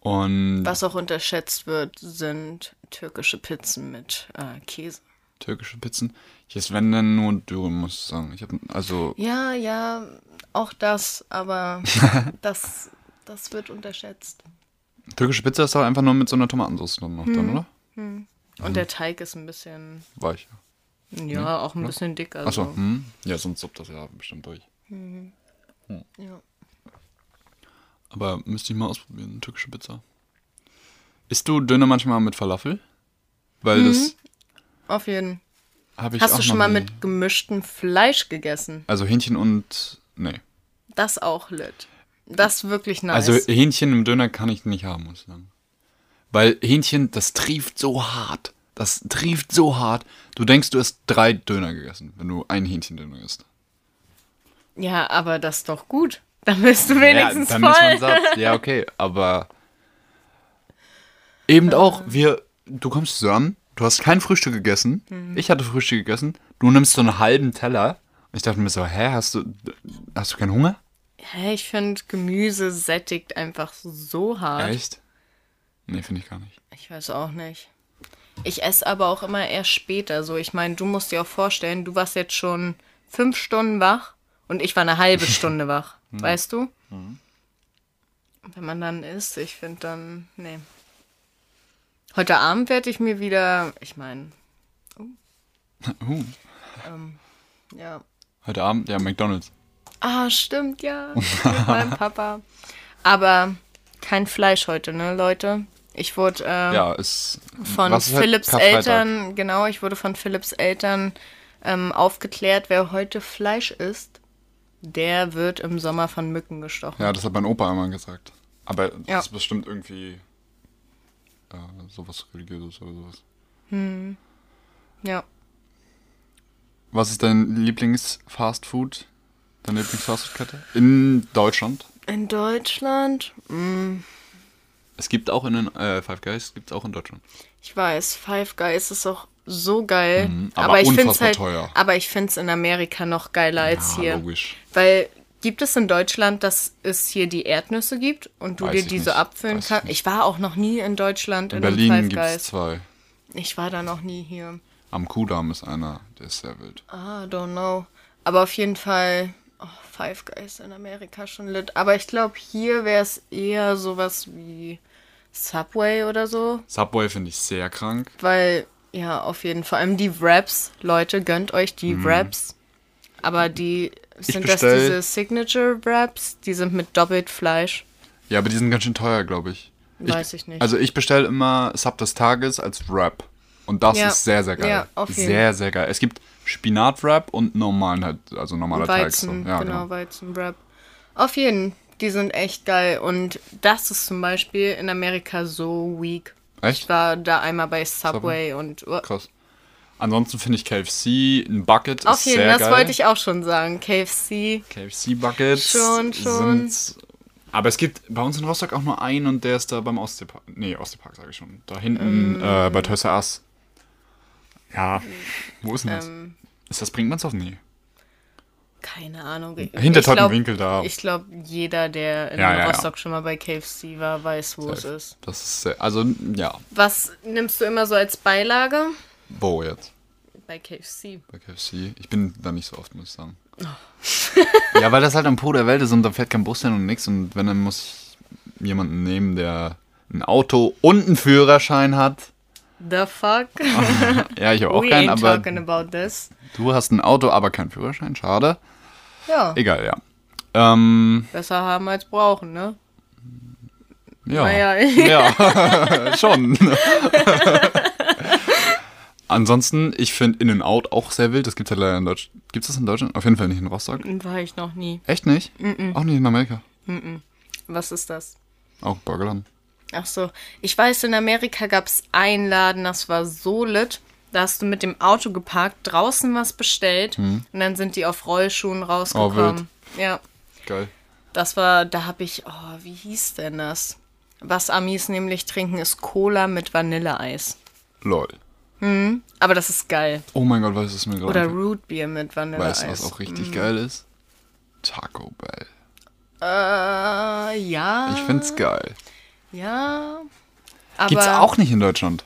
Und Was auch unterschätzt wird, sind türkische Pizzen mit äh, Käse. türkische Pizzen. Jetzt wenn dann nur Dürüm, muss ich sagen. Ich habe also Ja, ja, auch das, aber das, das wird unterschätzt. türkische Pizza ist doch einfach nur mit so einer Tomatensauce noch Hm. dann, oder? Und der Teig ist ein bisschen, Weich. ja, auch ein bisschen dick. Also. Achso, hm? ja, sonst suppt das ja bestimmt durch. Ja. Aber müsste ich mal ausprobieren, türkische Pizza. Isst du Döner manchmal mit Falafel? Weil das Auf jeden habe ich Mhm. Hast auch du schon mal mit gemischtem Fleisch gegessen? Also Hähnchen und. Nee. Das auch lit. Das ist wirklich nice. Also Hähnchen im Döner kann ich nicht haben, muss ich sagen. Weil Hähnchen, das trieft so hart. Das trieft so hart. Du denkst, du hast drei Döner gegessen, wenn du ein Hähnchendöner isst. Ja, aber das ist doch gut. Dann bist du wenigstens ja, dann ist man voll. satt. Ja, okay, aber eben auch, wir, du kommst so an, du hast kein Frühstück gegessen. Mhm. Ich hatte Frühstück gegessen. Du nimmst so einen halben Teller. Ich dachte mir so, hä, hast du, hast du keinen Hunger? Hä, ich finde, Gemüse sättigt einfach so hart. Echt? Nee, finde ich gar nicht. Ich weiß auch nicht. Ich esse aber auch immer erst später so. Ich meine, du musst dir auch vorstellen, du warst jetzt schon fünf Stunden wach und ich war eine halbe Stunde wach. Weißt du? Und Wenn man dann isst, ich finde dann, nee. Heute Abend werde ich mir wieder, ich meine, Uh, ja. heute Abend, ja, McDonalds. Ah, stimmt, ja. Mit meinem Papa. Aber kein Fleisch heute, ne, Leute? Ich wurde ähm, Ja, ist. von halt Philips Karfreitag? Eltern, genau, ich wurde von Philips Eltern ähm, aufgeklärt, wer heute Fleisch isst, der wird im Sommer von Mücken gestochen. Ja, das hat mein Opa einmal gesagt. Aber Ja. das ist bestimmt irgendwie äh, sowas religiöses oder sowas. Ja. Was ist dein Lieblings-Fastfood? Deine Lieblings-Fastfood-Kette? In Deutschland? In Deutschland, mm, Es gibt auch in den äh, Five Guys, gibt es auch in Deutschland. ich weiß, Five Guys ist auch so geil. Mhm, aber ich find's unfassbar halt, teuer. Aber ich finde es in Amerika noch geiler als Ja, hier. logisch. Weil gibt es in Deutschland, dass es hier die Erdnüsse gibt und du Weiß dir ich die so nicht. abfüllen Weiß ich kannst? nicht. Ich war auch noch nie in Deutschland In in, Berlin gibt es zwei. Ich war da noch nie hier. Am Kudamm ist einer, der ist sehr wild. Ah, don't know. Aber auf jeden Fall oh, Five Guys in Amerika schon lit. Aber ich glaube, hier wäre es eher sowas wie Subway oder so. Subway finde ich sehr krank. Weil, ja, auf jeden Fall. Vor allem die Wraps. Leute, gönnt euch die Wraps. Aber die, sind das Mhm. diese Signature Wraps? Die sind mit doppelt Fleisch. Ja, aber die sind ganz schön teuer, glaube ich. Weiß ich nicht. Also ich bestelle immer Sub des Tages als Wrap. Und das Ja. ist sehr, sehr geil. Ja, auf jeden. Sehr, sehr geil. Es gibt Spinat-Wrap und normalen halt, also normaler Teig. So. Weizen, Ja, genau, genau. Weizenwrap. Auf jeden, die sind echt geil. Und das ist zum Beispiel in Amerika so weak. Ich Echt? war da einmal bei Subway und oh, Krass. Ansonsten finde ich KFC, ein Bucket auf ist jeden, sehr das geil. wollte ich auch schon sagen. KFC. KFC-Buckets Schon, schon. sind... Aber es gibt bei uns in Rostock auch nur einen und der ist da beim Ostseepark. Nee, Ostseepark sage ich schon. Da hinten Ähm. äh, bei Toys R Us. Ja, wo ist denn das? Ähm, Ist das Brinkmannshof? Nee. Keine Ahnung. Hinter Ich glaub- Tottenwinkel da. Ich glaube, jeder, der in Ja, ja, ja. Rostock schon mal bei KFC war, weiß, wo es Safe. ist. Das ist sehr, also ja, Was nimmst du immer so als Beilage? wo jetzt? Bei KFC. Bei KFC. Ich bin da nicht so oft, muss ich sagen. Oh. ja, weil das halt am Po der Welt ist und da fährt kein Bus hin und nix. Und wenn, dann muss ich jemanden nehmen, der ein Auto und einen Führerschein hat. The fuck? Ja, ich habe auch We keinen, aber du hast ein Auto, aber keinen Führerschein. Schade. Ja, Egal, ja. Ähm, besser haben als brauchen, ne? ja. Naja, Ja, schon. Ansonsten, ich finde In-N-Out auch sehr wild. Das gibt es ja leider in Deutschland. Gibt es das in Deutschland? Auf jeden Fall nicht in Rostock. war ich noch nie. Echt nicht? Auch nicht in Amerika. Was ist das? Auch Burgerland. Ach so. Ich weiß, in Amerika gab es einen Laden, das war so lit. Da hast du mit dem Auto geparkt, draußen was bestellt und dann sind die auf Rollschuhen rausgekommen. ja, Geil. das war, da habe ich, oh, wie hieß denn das? Was Amis nämlich trinken, ist Cola mit Vanilleeis. Lol. Aber das ist geil. Oh mein Gott, was mir gerade Oder einfällt? Root Beer mit Vanilleeis. Weißt du, was auch richtig geil ist? Taco Bell. Äh, ja. Ich find's geil. Ja. Aber, Gibt's auch nicht in Deutschland.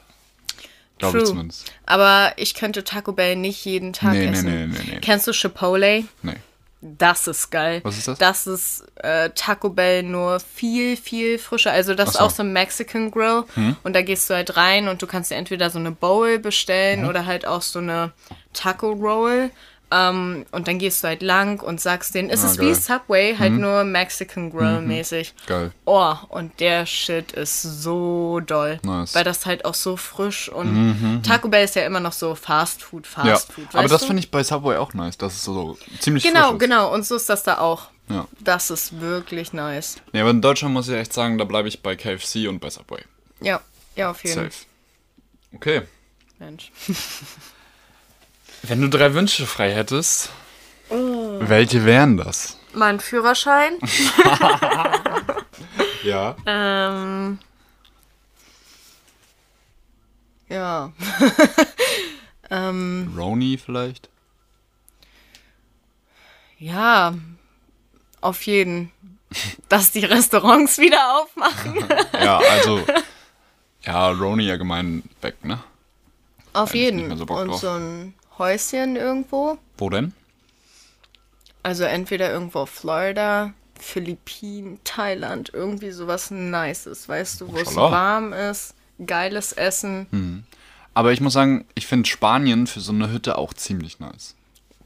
Glaube ich zumindest. Aber ich könnte Taco Bell nicht jeden Tag Nee, nee, essen. nee, nee, nee. Kennst du Chipotle? Nee. Das ist geil. Was ist das? Das ist äh, Taco Bell nur viel, viel frischer. Also das ist so. Hm? auch so ein Mexican Grill. Und da gehst du halt rein und du kannst dir entweder so eine Bowl bestellen Mhm. oder halt auch so eine Taco Roll. Ähm, und dann gehst du halt lang und sagst denen, es Ah, ist geil. Mhm. wie Subway, halt nur Mexican Grill mäßig. Geil. Oh, und der Shit ist so doll. Nice. Weil das halt auch so frisch und Taco Bell ist ja immer noch so Fast Food, Fast Ja, Food. aber das finde ich bei Subway auch nice. Das ist so, ziemlich Genau, genau. Und so ist das da auch. Ja. Das ist wirklich nice. Nee, aber in Deutschland muss ich echt sagen, da bleibe ich bei KFC und bei Subway. Ja, ja, auf jeden Fall. Safe. Okay. Mensch. Wenn du drei Wünsche frei hättest, Oh. welche wären das? Mein Führerschein. Ja. ähm. Ja. Roni vielleicht? Ja. Auf jeden. Dass die Restaurants wieder aufmachen. Ja, also. ja, Roni allgemein weg, ne? Auf Eigentlich jeden. so Und drauf. so ein Häuschen irgendwo. Wo denn? Also entweder irgendwo auf Florida, Philippinen, Thailand, irgendwie sowas Nices, weißt du, wo es warm ist, geiles Essen. Aber ich muss sagen, ich finde Spanien für so eine Hütte auch ziemlich nice.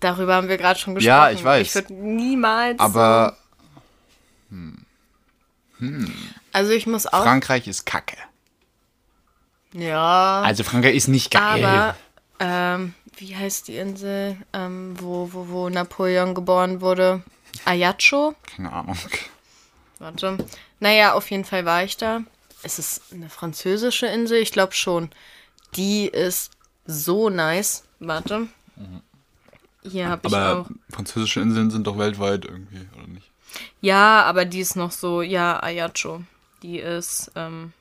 Darüber haben wir gerade schon gesprochen. Ja, ich weiß. Ich würde niemals. Aber also ich muss auch. Frankreich ist kacke. ja. Also Frankreich ist nicht geil. aber ähm, wie heißt die Insel, ähm, wo, wo, wo Napoleon geboren wurde? Ajaccio? Keine Ahnung. Warte. Naja, auf jeden Fall war ich da. Ist es eine französische Insel? Ich glaube schon. Die ist so nice. Warte. Hier habe ich Aber auch. französische Inseln sind doch weltweit irgendwie, oder nicht? Ja, aber die ist noch so, ja, Ajaccio. Die ist ähm,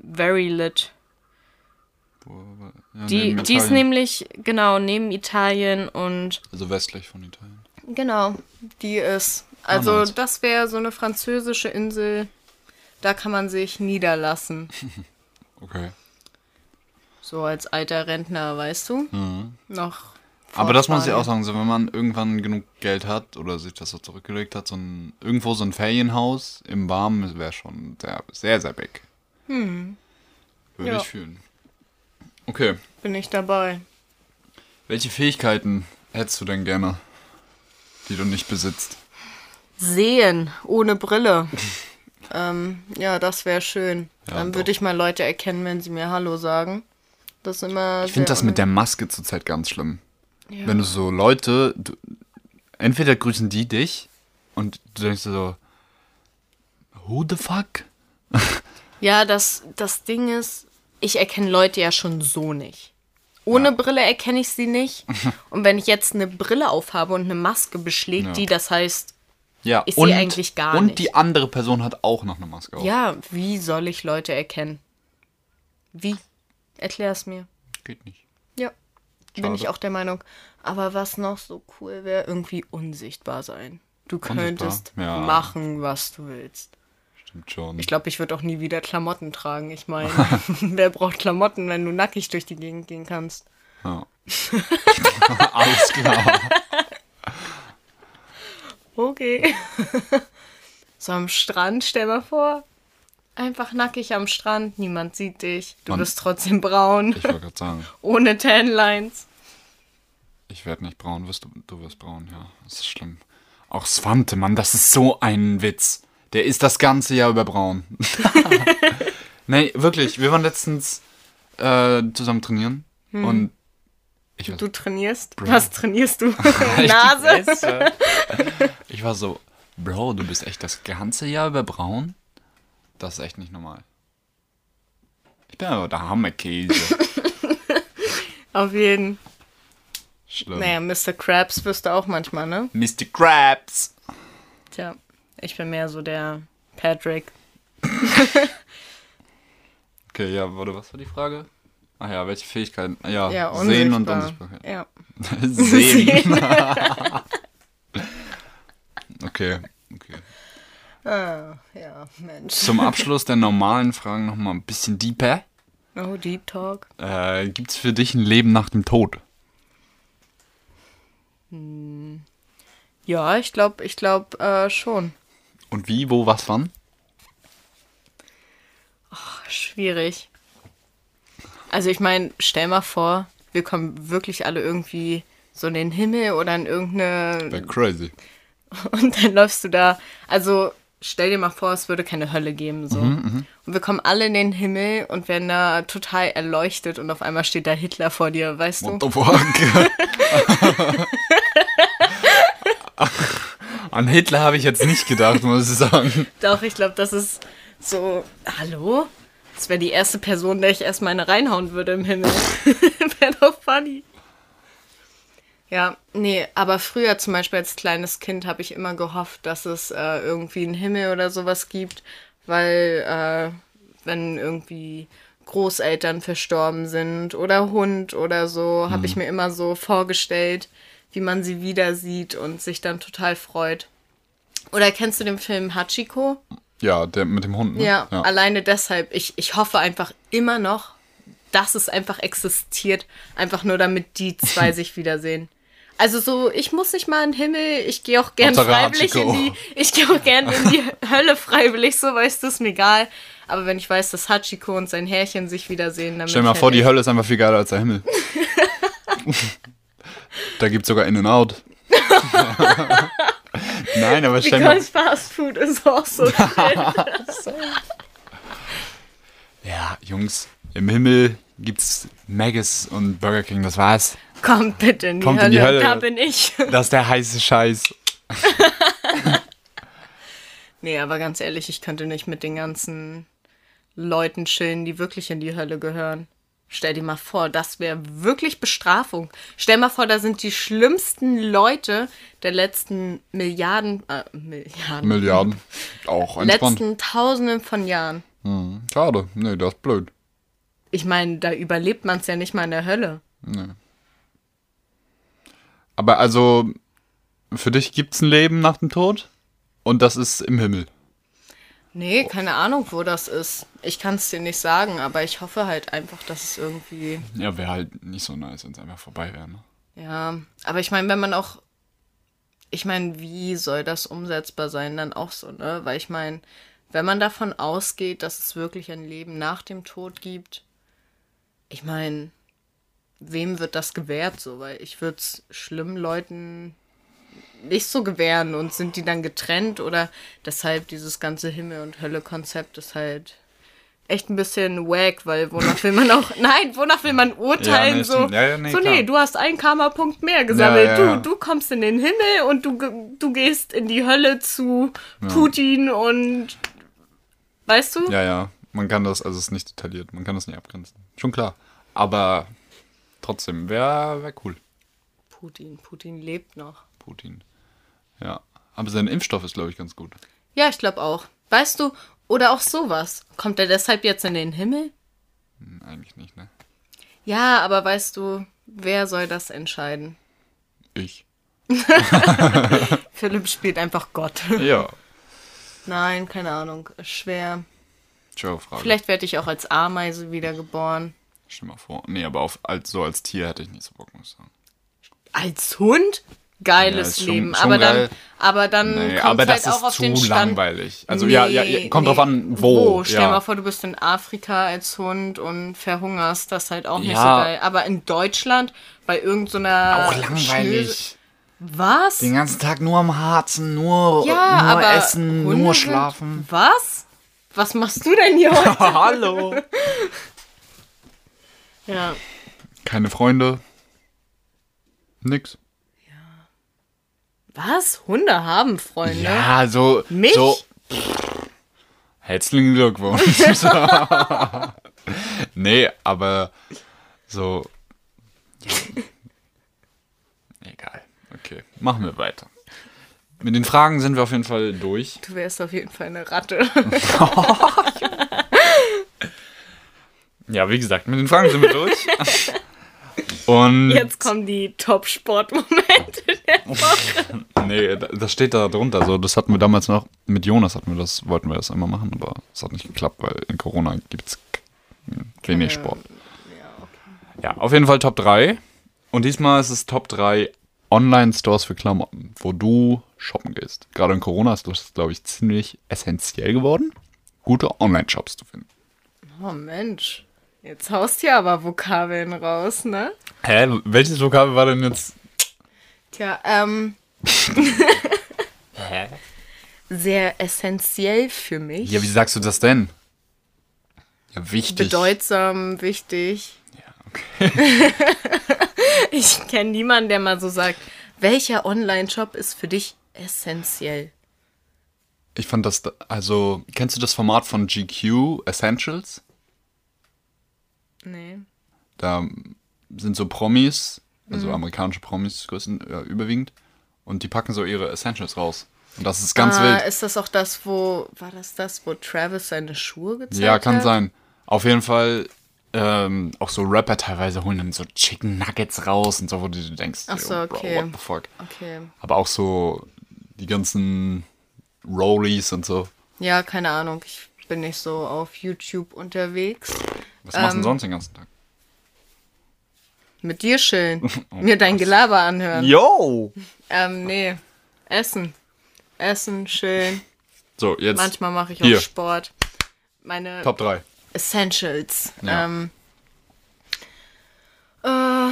very lit. Wo- ja, Die, die ist nämlich, genau, neben Italien und Also westlich von Italien. genau, die ist. Also, nice. das wäre so eine französische Insel. Da kann man sich niederlassen. Okay. So als alter Rentner, weißt du? Noch. Mhm. Aber das muss ich auch sagen, so wenn man irgendwann genug Geld hat oder sich das so zurückgelegt hat, so ein, irgendwo so ein Ferienhaus im Warmen wäre schon sehr, sehr, sehr big. Würde Ja. ich fühlen. Okay. Bin ich dabei. Welche Fähigkeiten hättest du denn gerne, die du nicht besitzt? Sehen, ohne Brille. ähm, ja, das wäre schön. Ja, Dann würde ich mal Leute erkennen, wenn sie mir Hallo sagen. Das ist immer. Ich finde das mit der Maske zurzeit ganz schlimm. Ja. Wenn du so Leute, du, entweder grüßen die dich und du denkst so, who the fuck? Ja, das, das Ding ist, ich erkenne Leute ja schon so nicht. Ohne Brille erkenne ich sie nicht. Und wenn ich jetzt eine Brille aufhabe und eine Maske beschlägt Ja. die, das heißt, Ja, Ich sehe eigentlich gar und nicht. die andere Person hat auch noch eine Maske auf. ja, wie soll ich Leute erkennen? Wie? Erklär es mir. Geht nicht. Ja, bin Schade. ich auch der Meinung. Aber was noch so cool wäre, irgendwie unsichtbar sein. Du könntest Ja. machen, was du willst. Stimmt schon. Ich glaube, ich würde auch nie wieder Klamotten tragen. Ich meine, wer braucht Klamotten, wenn du nackig durch die Gegend gehen kannst? ja. Alles klar. Okay. so am Strand, stell mal vor. Einfach nackig am Strand, niemand sieht dich. Du Mann. bist trotzdem braun, Ich wollte gerade sagen, ohne Tanlines. ich werde nicht braun, wirst du, du wirst braun, ja. Das ist schlimm. Auch Svante, Mann, das ist so ein Witz. Der ist das ganze Jahr über braun. nee, wirklich, wir waren letztens äh, zusammen trainieren und ich weiß Du trainierst? Was trainierst du? Ich Nase? Ich war so, Bro, du bist echt das ganze Jahr über braun? Das ist echt nicht normal. der, der Hammerkäse. Auf jeden. Schlimm. Naja, Mr. Krabs wirst du auch manchmal, ne? Mr. Krabs. Tja, ich bin mehr so der Patrick. Okay, ja, warte, was war die Frage? Ach ja, welche Fähigkeiten? Ja, Ja, Sehen und unsichtbar. Unsichtbarkeit. Ja. Sehen. okay, okay. Ah, ja, Mensch. Zum Abschluss der normalen Fragen nochmal ein bisschen deeper. Oh, Deep Talk. Äh, Gibt es für dich ein Leben nach dem Tod? Ja, ich glaube, ich glaube äh, schon. Und wie, wo, was, wann? Schwierig. Also ich meine, stell mal vor, wir kommen wirklich alle irgendwie so in den Himmel oder in irgendeine... Wäre crazy. Und dann läufst du da. Also stell dir mal vor, es würde keine Hölle geben. so. Mhm, und wir kommen alle in den Himmel und werden da total erleuchtet und auf einmal steht da Hitler vor dir, weißt What du? the fuck? An Hitler habe ich jetzt nicht gedacht, muss ich sagen. Doch, ich glaube, das ist so. Hallo? Das wäre die erste Person, der ich erstmal eine reinhauen würde im Himmel. wäre doch funny. Ja, nee, aber früher zum Beispiel als kleines Kind habe ich immer gehofft, dass es äh, irgendwie einen Himmel oder sowas gibt, weil äh, wenn irgendwie Großeltern verstorben sind oder Hund oder so, habe ich mir immer so vorgestellt, wie man sie wieder sieht und sich dann total freut. Oder kennst du den Film Hachiko? Ja, der mit dem Hund. Ne? Ja, alleine deshalb. Ich, ich hoffe einfach immer noch, dass es einfach existiert. Einfach nur, damit die zwei sich wiedersehen. Also so, ich muss nicht mal in den Himmel, ich gehe auch gern Hauptsache freiwillig in Hachiko. die, ich gehe auch gern in die Hölle freiwillig, so weißt du, ist mir egal. Aber wenn ich weiß, dass Hachiko und sein Herrchen sich wiedersehen, dann Stell dir mal vor, halt die Hölle ist einfach viel geiler als der Himmel. da gibt es sogar In and Out. Nein, aber stell mal. Because Fast Food ist auch so schön. Ja, Jungs, im Himmel gibt's Maggis und Burger King, das war's. Kommt bitte in die, Kommt Hölle, in die Hölle. da bin ich. Das ist der heiße Scheiß. Nee, aber ganz ehrlich, ich könnte nicht mit den ganzen Leuten chillen, die wirklich in die Hölle gehören. Stell dir mal vor, das wäre wirklich Bestrafung. Stell mal vor, da sind die schlimmsten Leute der letzten Milliarden, äh, Milliarden, Milliarden. Auch entspannt. letzten Tausenden von Jahren. Hm, schade. Nee, das ist blöd. Ich meine, da überlebt man es ja nicht mal in der Hölle. Aber also, für dich gibt's ein Leben nach dem Tod? Und das ist im Himmel. Nee, keine Ahnung, wo das ist. Ich kann es dir nicht sagen, aber ich hoffe halt einfach, dass es irgendwie Ja, wäre halt nicht so nice, wenn es einfach vorbei wäre. Ne? Ja, aber ich meine, wenn man auch, ich meine, wie soll das umsetzbar sein, dann auch so, ne? Weil ich meine, wenn man davon ausgeht, dass es wirklich ein Leben nach dem Tod gibt, ich meine, wem wird das gewährt so? Weil ich würde es schlimmen Leuten nicht so gewähren und sind die dann getrennt oder deshalb dieses ganze Himmel- und Hölle-Konzept ist halt echt ein bisschen wack, weil wonach will man auch, nein, wonach will man urteilen, Ja, nee, so. Ja, nee, so klar. nee, du hast einen Karma-Punkt mehr gesammelt, Ja. Du, du kommst in den Himmel und du, du gehst in die Hölle zu Putin und, weißt du? Ja, ja. Man kann das, also es ist nicht detailliert, man kann das nicht abgrenzen. Schon klar. Aber trotzdem, wäre wär cool. Putin, Putin lebt noch. Putin. Ja. Aber sein Impfstoff ist, glaube ich, ganz gut. Ja, ich glaube auch. Weißt du, oder auch sowas. Kommt er deshalb jetzt in den Himmel? Hm, Eigentlich nicht, ne? Ja, aber weißt du, wer soll das entscheiden? Ich. Philipp spielt einfach Gott. Ja. Nein, keine Ahnung. Schwer. Ciao, Frage. Vielleicht werde ich auch als Ameise wiedergeboren. Stell mal vor. Nee, aber auf, als, so als Tier hätte ich nicht so Bock, muss ich sagen. Als Hund? Geiles Ja, schon- Leben. schon aber, geil. dann, aber dann Nee, kommt aber halt auch auf den Stand. langweilig. Also ja, ja, ja, kommt drauf an, wo. Stell ja. mal vor, du bist in Afrika als Hund und verhungerst. Das ist halt auch nicht so geil. Aber in Deutschland bei irgendeiner Auch langweilig. Was? Den ganzen Tag nur am Harzen, nur, ja, nur essen, Hunde nur schlafen. Was? Was machst du denn hier heute? Hallo. ja. Keine Freunde. Nix. Was? Hunde haben Freunde? Ja, so. Mich? So, pff, herzlichen Glückwunsch. Nee, aber so. Egal. Okay, machen wir weiter. Mit den Fragen sind wir auf jeden Fall durch. Du wärst auf jeden Fall eine Ratte. Ja, wie gesagt, mit den Fragen sind wir durch. Und Jetzt kommen die Top-Sport-Momente der Woche. nee, da- das steht da drunter. So, das hatten wir damals noch mit Jonas hatten wir das, wollten wir das einmal machen, aber es hat nicht geklappt, weil in Corona gibt es wenig Sport. Ja, auf jeden Fall Top 3. Und diesmal ist es Top 3 Online-Stores für Klamotten, wo du shoppen gehst. Gerade in Corona ist das, glaube ich, ziemlich essentiell geworden, gute Online-Shops zu finden. Oh Mensch, jetzt haust du ja aber Vokabeln raus, ne? Hä? Welches Vokabel war denn jetzt? Tja, ähm. Hä? Sehr essentiell für mich. Ja, wie sagst du das denn? Ja, wichtig. Bedeutsam, wichtig. Ja, okay. Ich kenne niemanden, der mal so sagt, welcher Online-Shop ist für dich essentiell? Ich fand das, da- also, kennst du das Format von GQ Essentials? Nee. Da sind so Promis, also amerikanische Promis größten, ja, überwiegend, und die packen so ihre Essentials raus. Und das ist ganz ah, wild. Ist das auch das, wo, war das das, wo Travis seine Schuhe gezeigt Ja, hat? kann sein. Auf jeden Fall, ähm, auch so Rapper teilweise holen dann so Chicken Nuggets raus und so, wo du denkst, Ach so, yo, Bro, okay. what the fuck. Okay. Aber auch so die ganzen Rollies und so. Ja, keine Ahnung. Ich bin nicht so auf YouTube unterwegs. Was machst du Ähm, denn sonst den ganzen Tag? Mit dir chillen. Mir dein Gelaber anhören. Yo! Ähm, nee. Essen. Essen, chillen. So, jetzt Manchmal mache ich auch Hier. Sport. Meine Top 3. Essentials. Ja. Ähm, äh,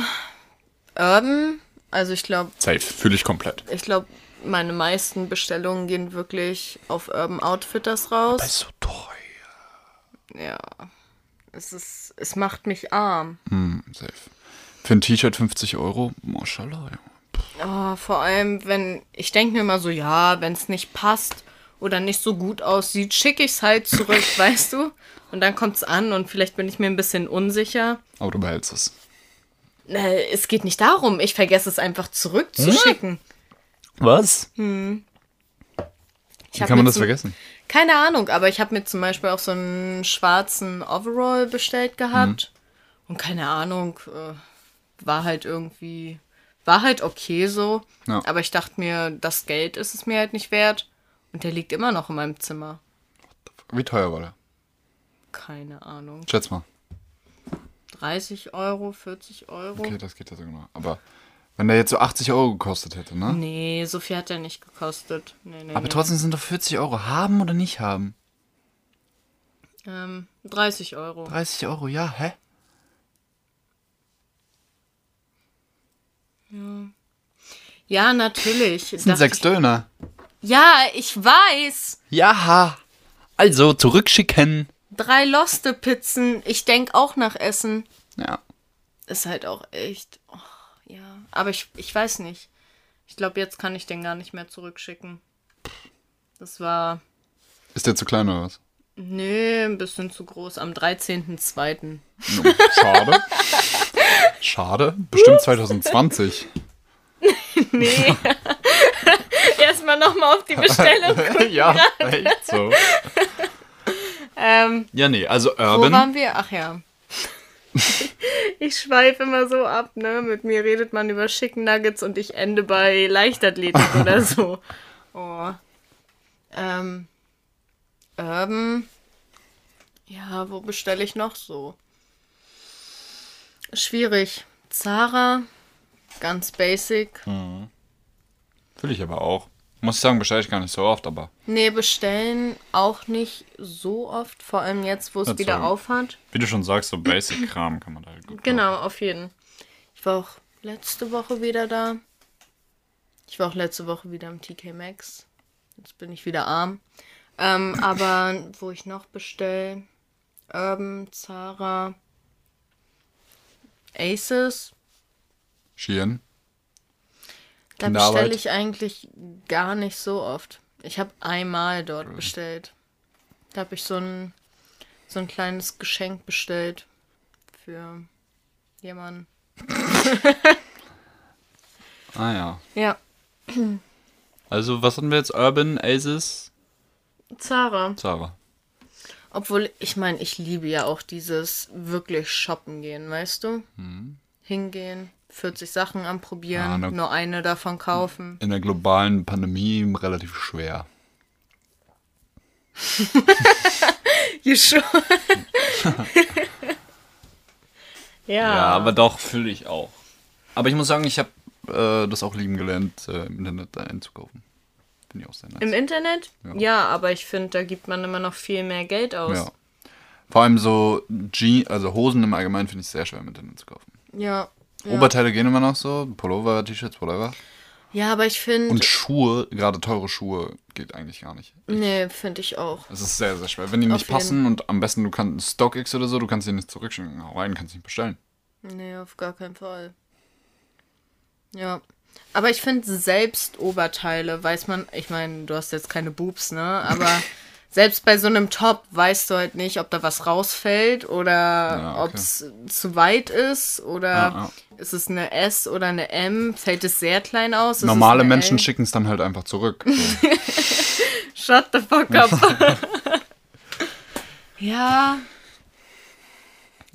Urban. Also ich glaube, Safe, fühle ich komplett. ich glaube, meine meisten Bestellungen gehen wirklich auf Urban Outfitters raus. ist so teuer. Ja. Es ist, es macht mich arm. Hm, safe. Für ein T-Shirt 50 Euro, Mashallah, ja. Oh, vor allem, wenn ich denke mir immer so, ja, wenn es nicht passt oder nicht so gut aussieht, schicke ich es halt zurück, weißt du? Und dann kommt es an und vielleicht bin ich mir ein bisschen unsicher. Aber du behältst es. Äh, es geht nicht darum, ich vergesse es einfach zurückzuschicken. Was? Ich Wie kann man das vergessen? Keine Ahnung, aber ich habe mir zum Beispiel auch so einen schwarzen Overall bestellt gehabt. Und keine Ahnung, äh, war halt irgendwie, war halt okay so. Ja. Aber ich dachte mir, das Geld ist es mir halt nicht wert. Und der liegt immer noch in meinem Zimmer. Wie teuer war der? Keine Ahnung. Schätz mal. 30 Euro, 40 Euro? Okay, das geht ja sogar noch. Aber wenn der jetzt so 80 Euro gekostet hätte, ne? Nee, so viel hat der nicht gekostet. Nee, nee, Aber nee. trotzdem sind doch 40 Euro. Haben oder nicht haben? Ähm, 30 Euro. 30 Euro, ja, hä? Ja, natürlich. Das sind sechs Döner. Ja, ich weiß. Ja. Also, zurückschicken. Drei loste Pizzen. Ich denk auch nach Essen. Ja. Ist halt auch echt. Oh, ja. Aber ich, ich weiß nicht. Ich glaube, jetzt kann ich den gar nicht mehr zurückschicken. Das war. Ist der zu klein oder was? Nee, ein bisschen zu groß. Am 13.02. No, Schade. Schade. Bestimmt 2020. Nee. Erstmal nochmal auf die Bestellung. ja, echt so. ähm, Ja, nee, also wo Urban. waren wir? Ach ja. Ich schweife immer so ab, ne? Mit mir redet man über Chicken Nuggets und ich ende bei Leichtathletik oder so. Oh. Ähm. Urban. Ja, wo bestelle ich noch so? Schwierig. Zara. Ganz basic. Fühle ich aber auch. Muss ich sagen, bestelle ich gar nicht so oft, aber Nee, bestellen auch nicht so oft. Vor allem jetzt, wo es wieder sorry. aufhat. wie du schon sagst, so Basic-Kram kann man da halt gut Genau, auf jeden. Ich war auch letzte Woche wieder da. Ich war auch letzte Woche wieder im TK Maxx. Jetzt bin ich wieder arm. Ähm, aber wo ich noch bestelle, Urban, Zara, Aces, Shein. Da bestelle ich eigentlich gar nicht so oft. Ich habe einmal dort bestellt. Da habe ich so ein, so ein kleines Geschenk bestellt. für jemanden. Ah ja. Ja, Also, was hatten wir jetzt? Urban, Aces, Zara. Zara. Obwohl, ich meine, ich liebe ja auch dieses wirklich shoppen gehen, weißt du? Hingehen, 40 Sachen anprobieren, Ja, ne- nur eine davon kaufen. In der globalen Pandemie relativ schwer. You sure? ja. Ja, aber doch, fühle ich auch. Aber ich muss sagen, ich habe äh, das auch lieben gelernt, äh, im Internet einzukaufen. Finde ich auch sehr nice. Im Internet? Ja. Ja, aber ich finde, da gibt man immer noch viel mehr Geld aus. ja. Vor allem so Je also Hosen im Allgemeinen finde ich sehr schwer im Internet zu kaufen. Ja. Ja, Oberteile gehen immer noch so, Pullover, T-Shirts, whatever. ja aber ich finde. Und Schuhe, gerade teure Schuhe, geht eigentlich gar nicht. Nee, finde ich auch. Es ist sehr, sehr schwer. Wenn die nicht passen und am besten du kannst StockX oder so, du kannst die nicht zurückschicken. Hau rein, kannst nicht bestellen. Nee, auf gar keinen Fall. Ja. Aber ich finde selbst Oberteile, weiß man, ich meine, du hast jetzt keine Boobs, ne? Aber selbst bei so einem Top weißt du halt nicht, ob da was rausfällt oder Ja, okay. ob es zu weit ist oder Ja, ja. ist es eine S oder eine M? Fällt es sehr klein aus? Normale Menschen schicken es dann halt einfach zurück. So. Shut the fuck up. ja.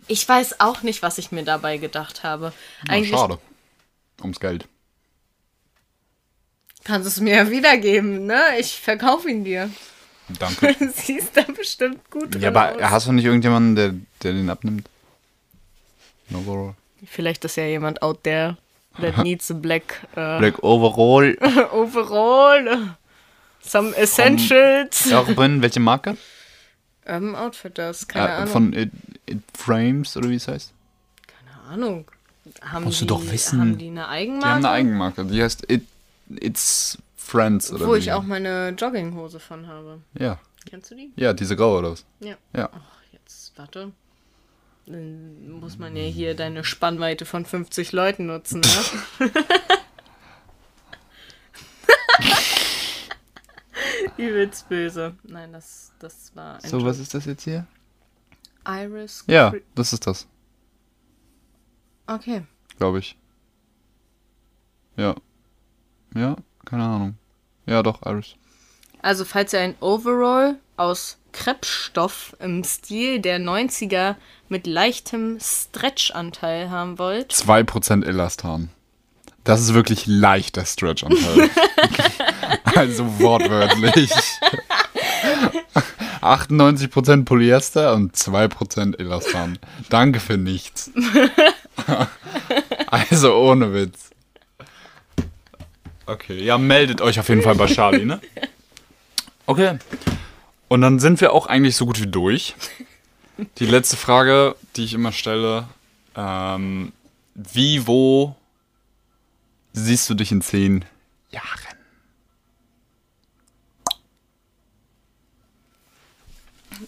Ich weiß auch nicht, was ich mir dabei gedacht habe. Na, Eigentlich schade. Ums Geld. kannst du es mir ja wiedergeben, ne? Ich verkaufe ihn dir. Danke. Siehst da bestimmt gut ja, aber aus. hast du nicht irgendjemanden, der, der den abnimmt? No overall. Vielleicht ist ja jemand out there that needs a black, äh, Black Overall. overall. Some essentials. Urban, welche Marke? Urban Outfitters, keine Äh, Ahnung. von It, It Frames oder wie es heißt? keine Ahnung. Haben Musst die, du doch wissen. Haben die eine Eigenmarke? Die haben eine Eigenmarke. Die heißt It, It's Friends oder Wo ich auch meine Jogginghose von habe. Ja. Kennst du die? Ja, diese graue oder was? Ja. Ja. Ach, jetzt, warte. Dann muss man ja hier deine Spannweite von 50 Leuten nutzen, ne? Übelst böse. Nein, das, das war ein So, Joke. was ist das jetzt hier? Iris. Ja, Cre- das ist das, Okay. glaube ich. Ja. Ja, keine Ahnung. Ja, doch, Iris. Also, falls ihr ein Overall aus Kreppstoff im Stil der 90er mit leichtem Stretchanteil haben wollt, 2% Elastan. Das ist wirklich leichter Stretchanteil. also wortwörtlich. 98% Polyester und 2% Elastan. Danke für nichts. also ohne Witz. Okay, ja, meldet euch auf jeden Fall bei Charlie, ne? Okay. Und dann sind wir auch eigentlich so gut wie durch. Die letzte Frage, die ich immer stelle, ähm, wie, wo siehst du dich in zehn Jahren?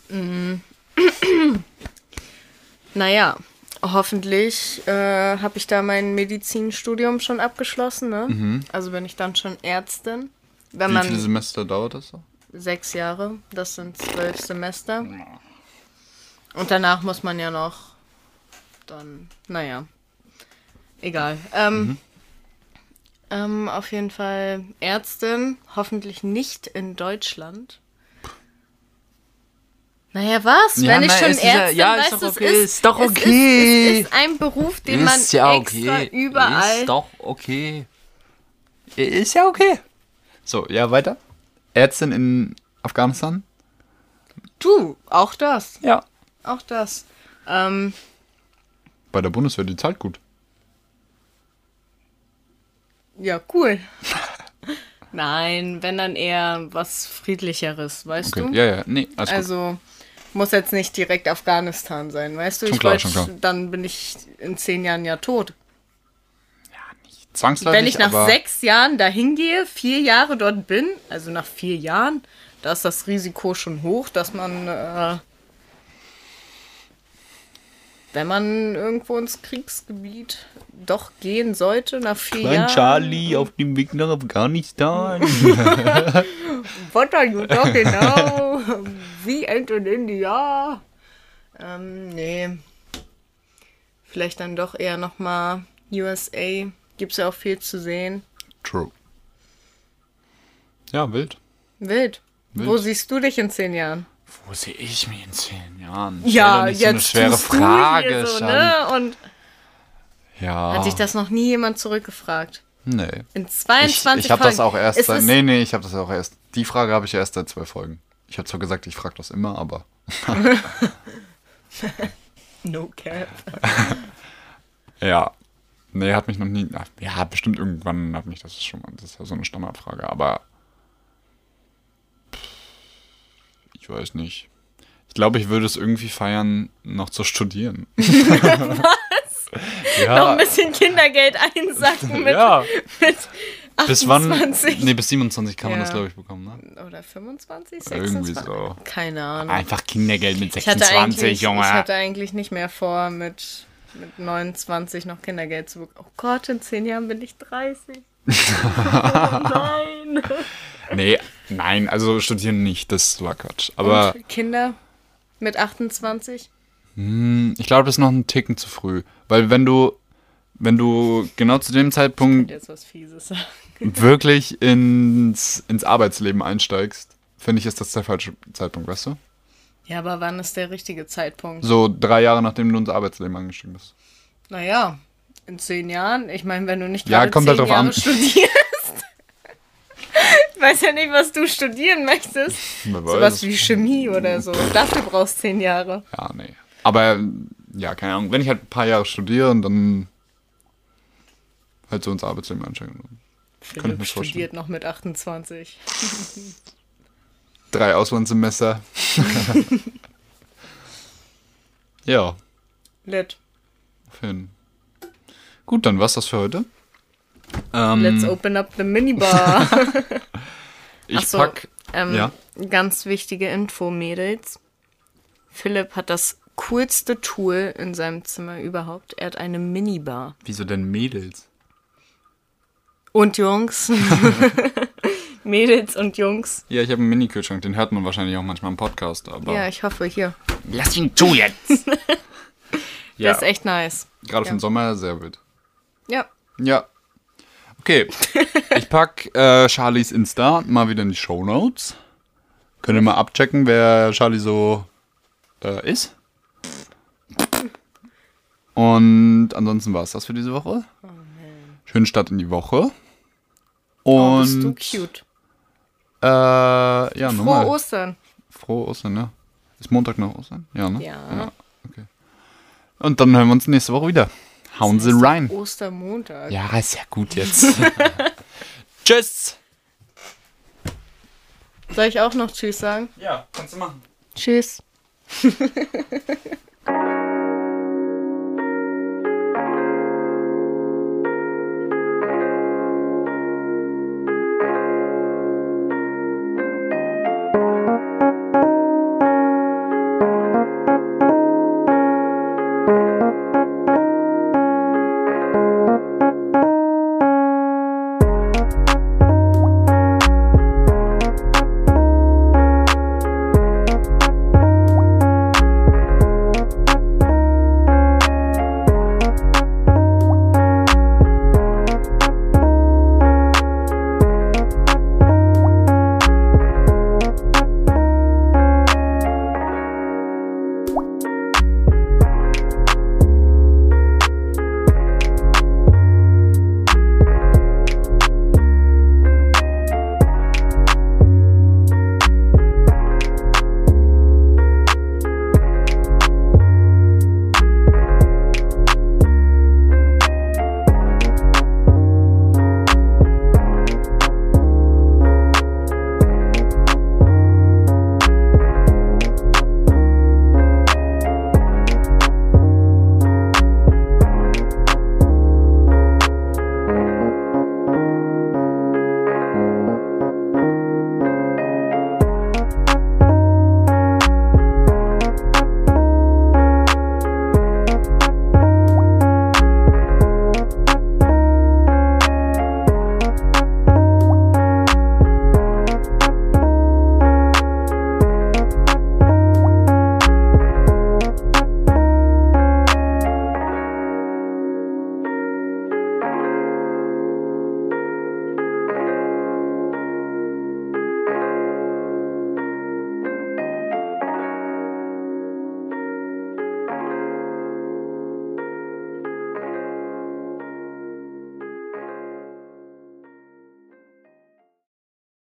Naja, hoffentlich äh, habe ich da mein Medizinstudium schon abgeschlossen, ne? Also bin ich dann schon Ärztin. Wenn Wie viele Semester dauert das so? sechs Jahre, das sind zwölf Semester. Und danach muss man ja noch dann, naja, egal. Ähm, ähm, auf jeden Fall Ärztin, hoffentlich nicht in Deutschland. Naja, was? Ja, Wenn ich schon es ist ja- Ärztin ja, ist weiß, doch es okay, ist, ist doch es okay. Ist, es ist ein Beruf, den man extra überall... Ist doch okay. Ist ja okay. So, ja, weiter. Ärztin in Afghanistan? Du, auch das, Ja. auch das. Ähm, Bei der Bundeswehr, die zahlt gut. Ja, cool. Nein, wenn dann eher was Friedlicheres, weißt Okay, du? ja, ja, nee, alles gut. Muss jetzt nicht direkt Afghanistan sein, weißt du? Schon ich klar, wollt-. Dann bin ich in zehn Jahren ja tot. Zwangsläufig, Wenn ich nach sechs Jahren dahin gehe, vier Jahre dort bin, also nach vier Jahren, da ist das Risiko schon hoch, dass man, äh, wenn man irgendwo ins Kriegsgebiet doch gehen sollte, nach vier Klein Jahren. Charlie auf dem Weg nach Afghanistan. What are you talking now? Wie Ant in India? Ähm, nee. vielleicht dann doch eher nochmal USA. Gibt es ja auch viel zu sehen. True. Ja, wild. Wild. Wild. Wo siehst du dich in zehn Jahren? Wo sehe ich mich in zehn Jahren? Ja, Stell doch nicht so eine jetzt schwere Frage. so, ne? Und Ja. hat dich das noch nie jemand zurückgefragt? Nee. In Ich, 22 ich habe das auch erst seit. Nee, nee, ich habe das auch erst. Die Frage habe ich erst seit zwei Folgen. Ich habe zwar gesagt, ich frage das immer, aber. No cap. Ja. Nee, hat mich noch nie. Ja, bestimmt irgendwann hat mich das schon mal. Das ist ja so eine Standardfrage, aber. pff, Ich weiß nicht. Ich glaube, ich würde es irgendwie feiern, noch zu studieren. Was? Noch Ja, ein bisschen Kindergeld einsacken mit, ja. mit 28. Bis wann? Nee, bis 27 kann man Ja. das, glaube ich, bekommen, ne? Oder 25, Irgendwie 26? so. Keine Ahnung. Einfach Kindergeld mit Ich hatte, 26, eigentlich, Junge. ich hatte eigentlich nicht mehr vor, mit, mit 29 noch Kindergeld zu bekommen. Oh Gott, in 10 Jahren bin ich 30. oh nein. Nee, nein, also studieren nicht, das war Quatsch. Aber Und Kinder mit 28? mh, ich glaube, das ist noch ein Ticken zu früh. Weil wenn du, wenn du genau zu dem Zeitpunkt Jetzt was Fieses sagen. wirklich ins, ins Arbeitsleben einsteigst, finde ich, ist das der falsche Zeitpunkt, weißt du? Ja, aber wann ist der richtige Zeitpunkt? So drei Jahre, nachdem du ins Arbeitsleben eingestiegen bist. Naja, in 10 Jahren. Ich meine, wenn du nicht Ja, kommt 10 halt drauf Jahre an. studierst. Ich weiß ja nicht, was du studieren möchtest. Sowas wie Chemie oder so. Dafür brauchst du 10 Jahre. Ja, nee. Aber, ja, keine Ahnung, wenn ich halt ein paar Jahre studiere und dann halt so ins Arbeitsleben ich mir Philipp vorstellen. studiert noch mit 28. Drei Auslandssemester. ja, Lit. Finn. Gut, dann war's das für heute. Ähm, Let's open up the Minibar. ich Ach so, pack. ähm, ja. Ganz wichtige Info, Mädels. Philipp hat das coolste Tool in seinem Zimmer überhaupt. Er hat eine Minibar. Wieso denn Mädels? Und Jungs. Mädels und Jungs. Ja, ich habe einen Mini-Kühlschrank, den hört man wahrscheinlich auch manchmal im Podcast, aber. Ja, ich hoffe hier. Lass ihn zu jetzt! Der ja, ist echt nice. gerade für den Sommer sehr wild. Ja. Ja. Okay. Ich pack äh, Charlies Insta mal wieder in die Show Notes. Könnt ihr mal abchecken, wer Charlie so äh, ist. Und ansonsten war es das für diese Woche. Schönen Start in die Woche. Oh, bist du Und cute. äh, ja, Frohe. Ostern. Frohe Ostern, ja. Ist Montag nach Ostern? Ja, ne? Ja. okay. Und dann hören wir uns nächste Woche wieder. Hauen Sie rein. Ostermontag. Ja, ist ja gut jetzt. Tschüss. Soll ich auch noch Tschüss sagen? Ja, kannst du machen. Tschüss.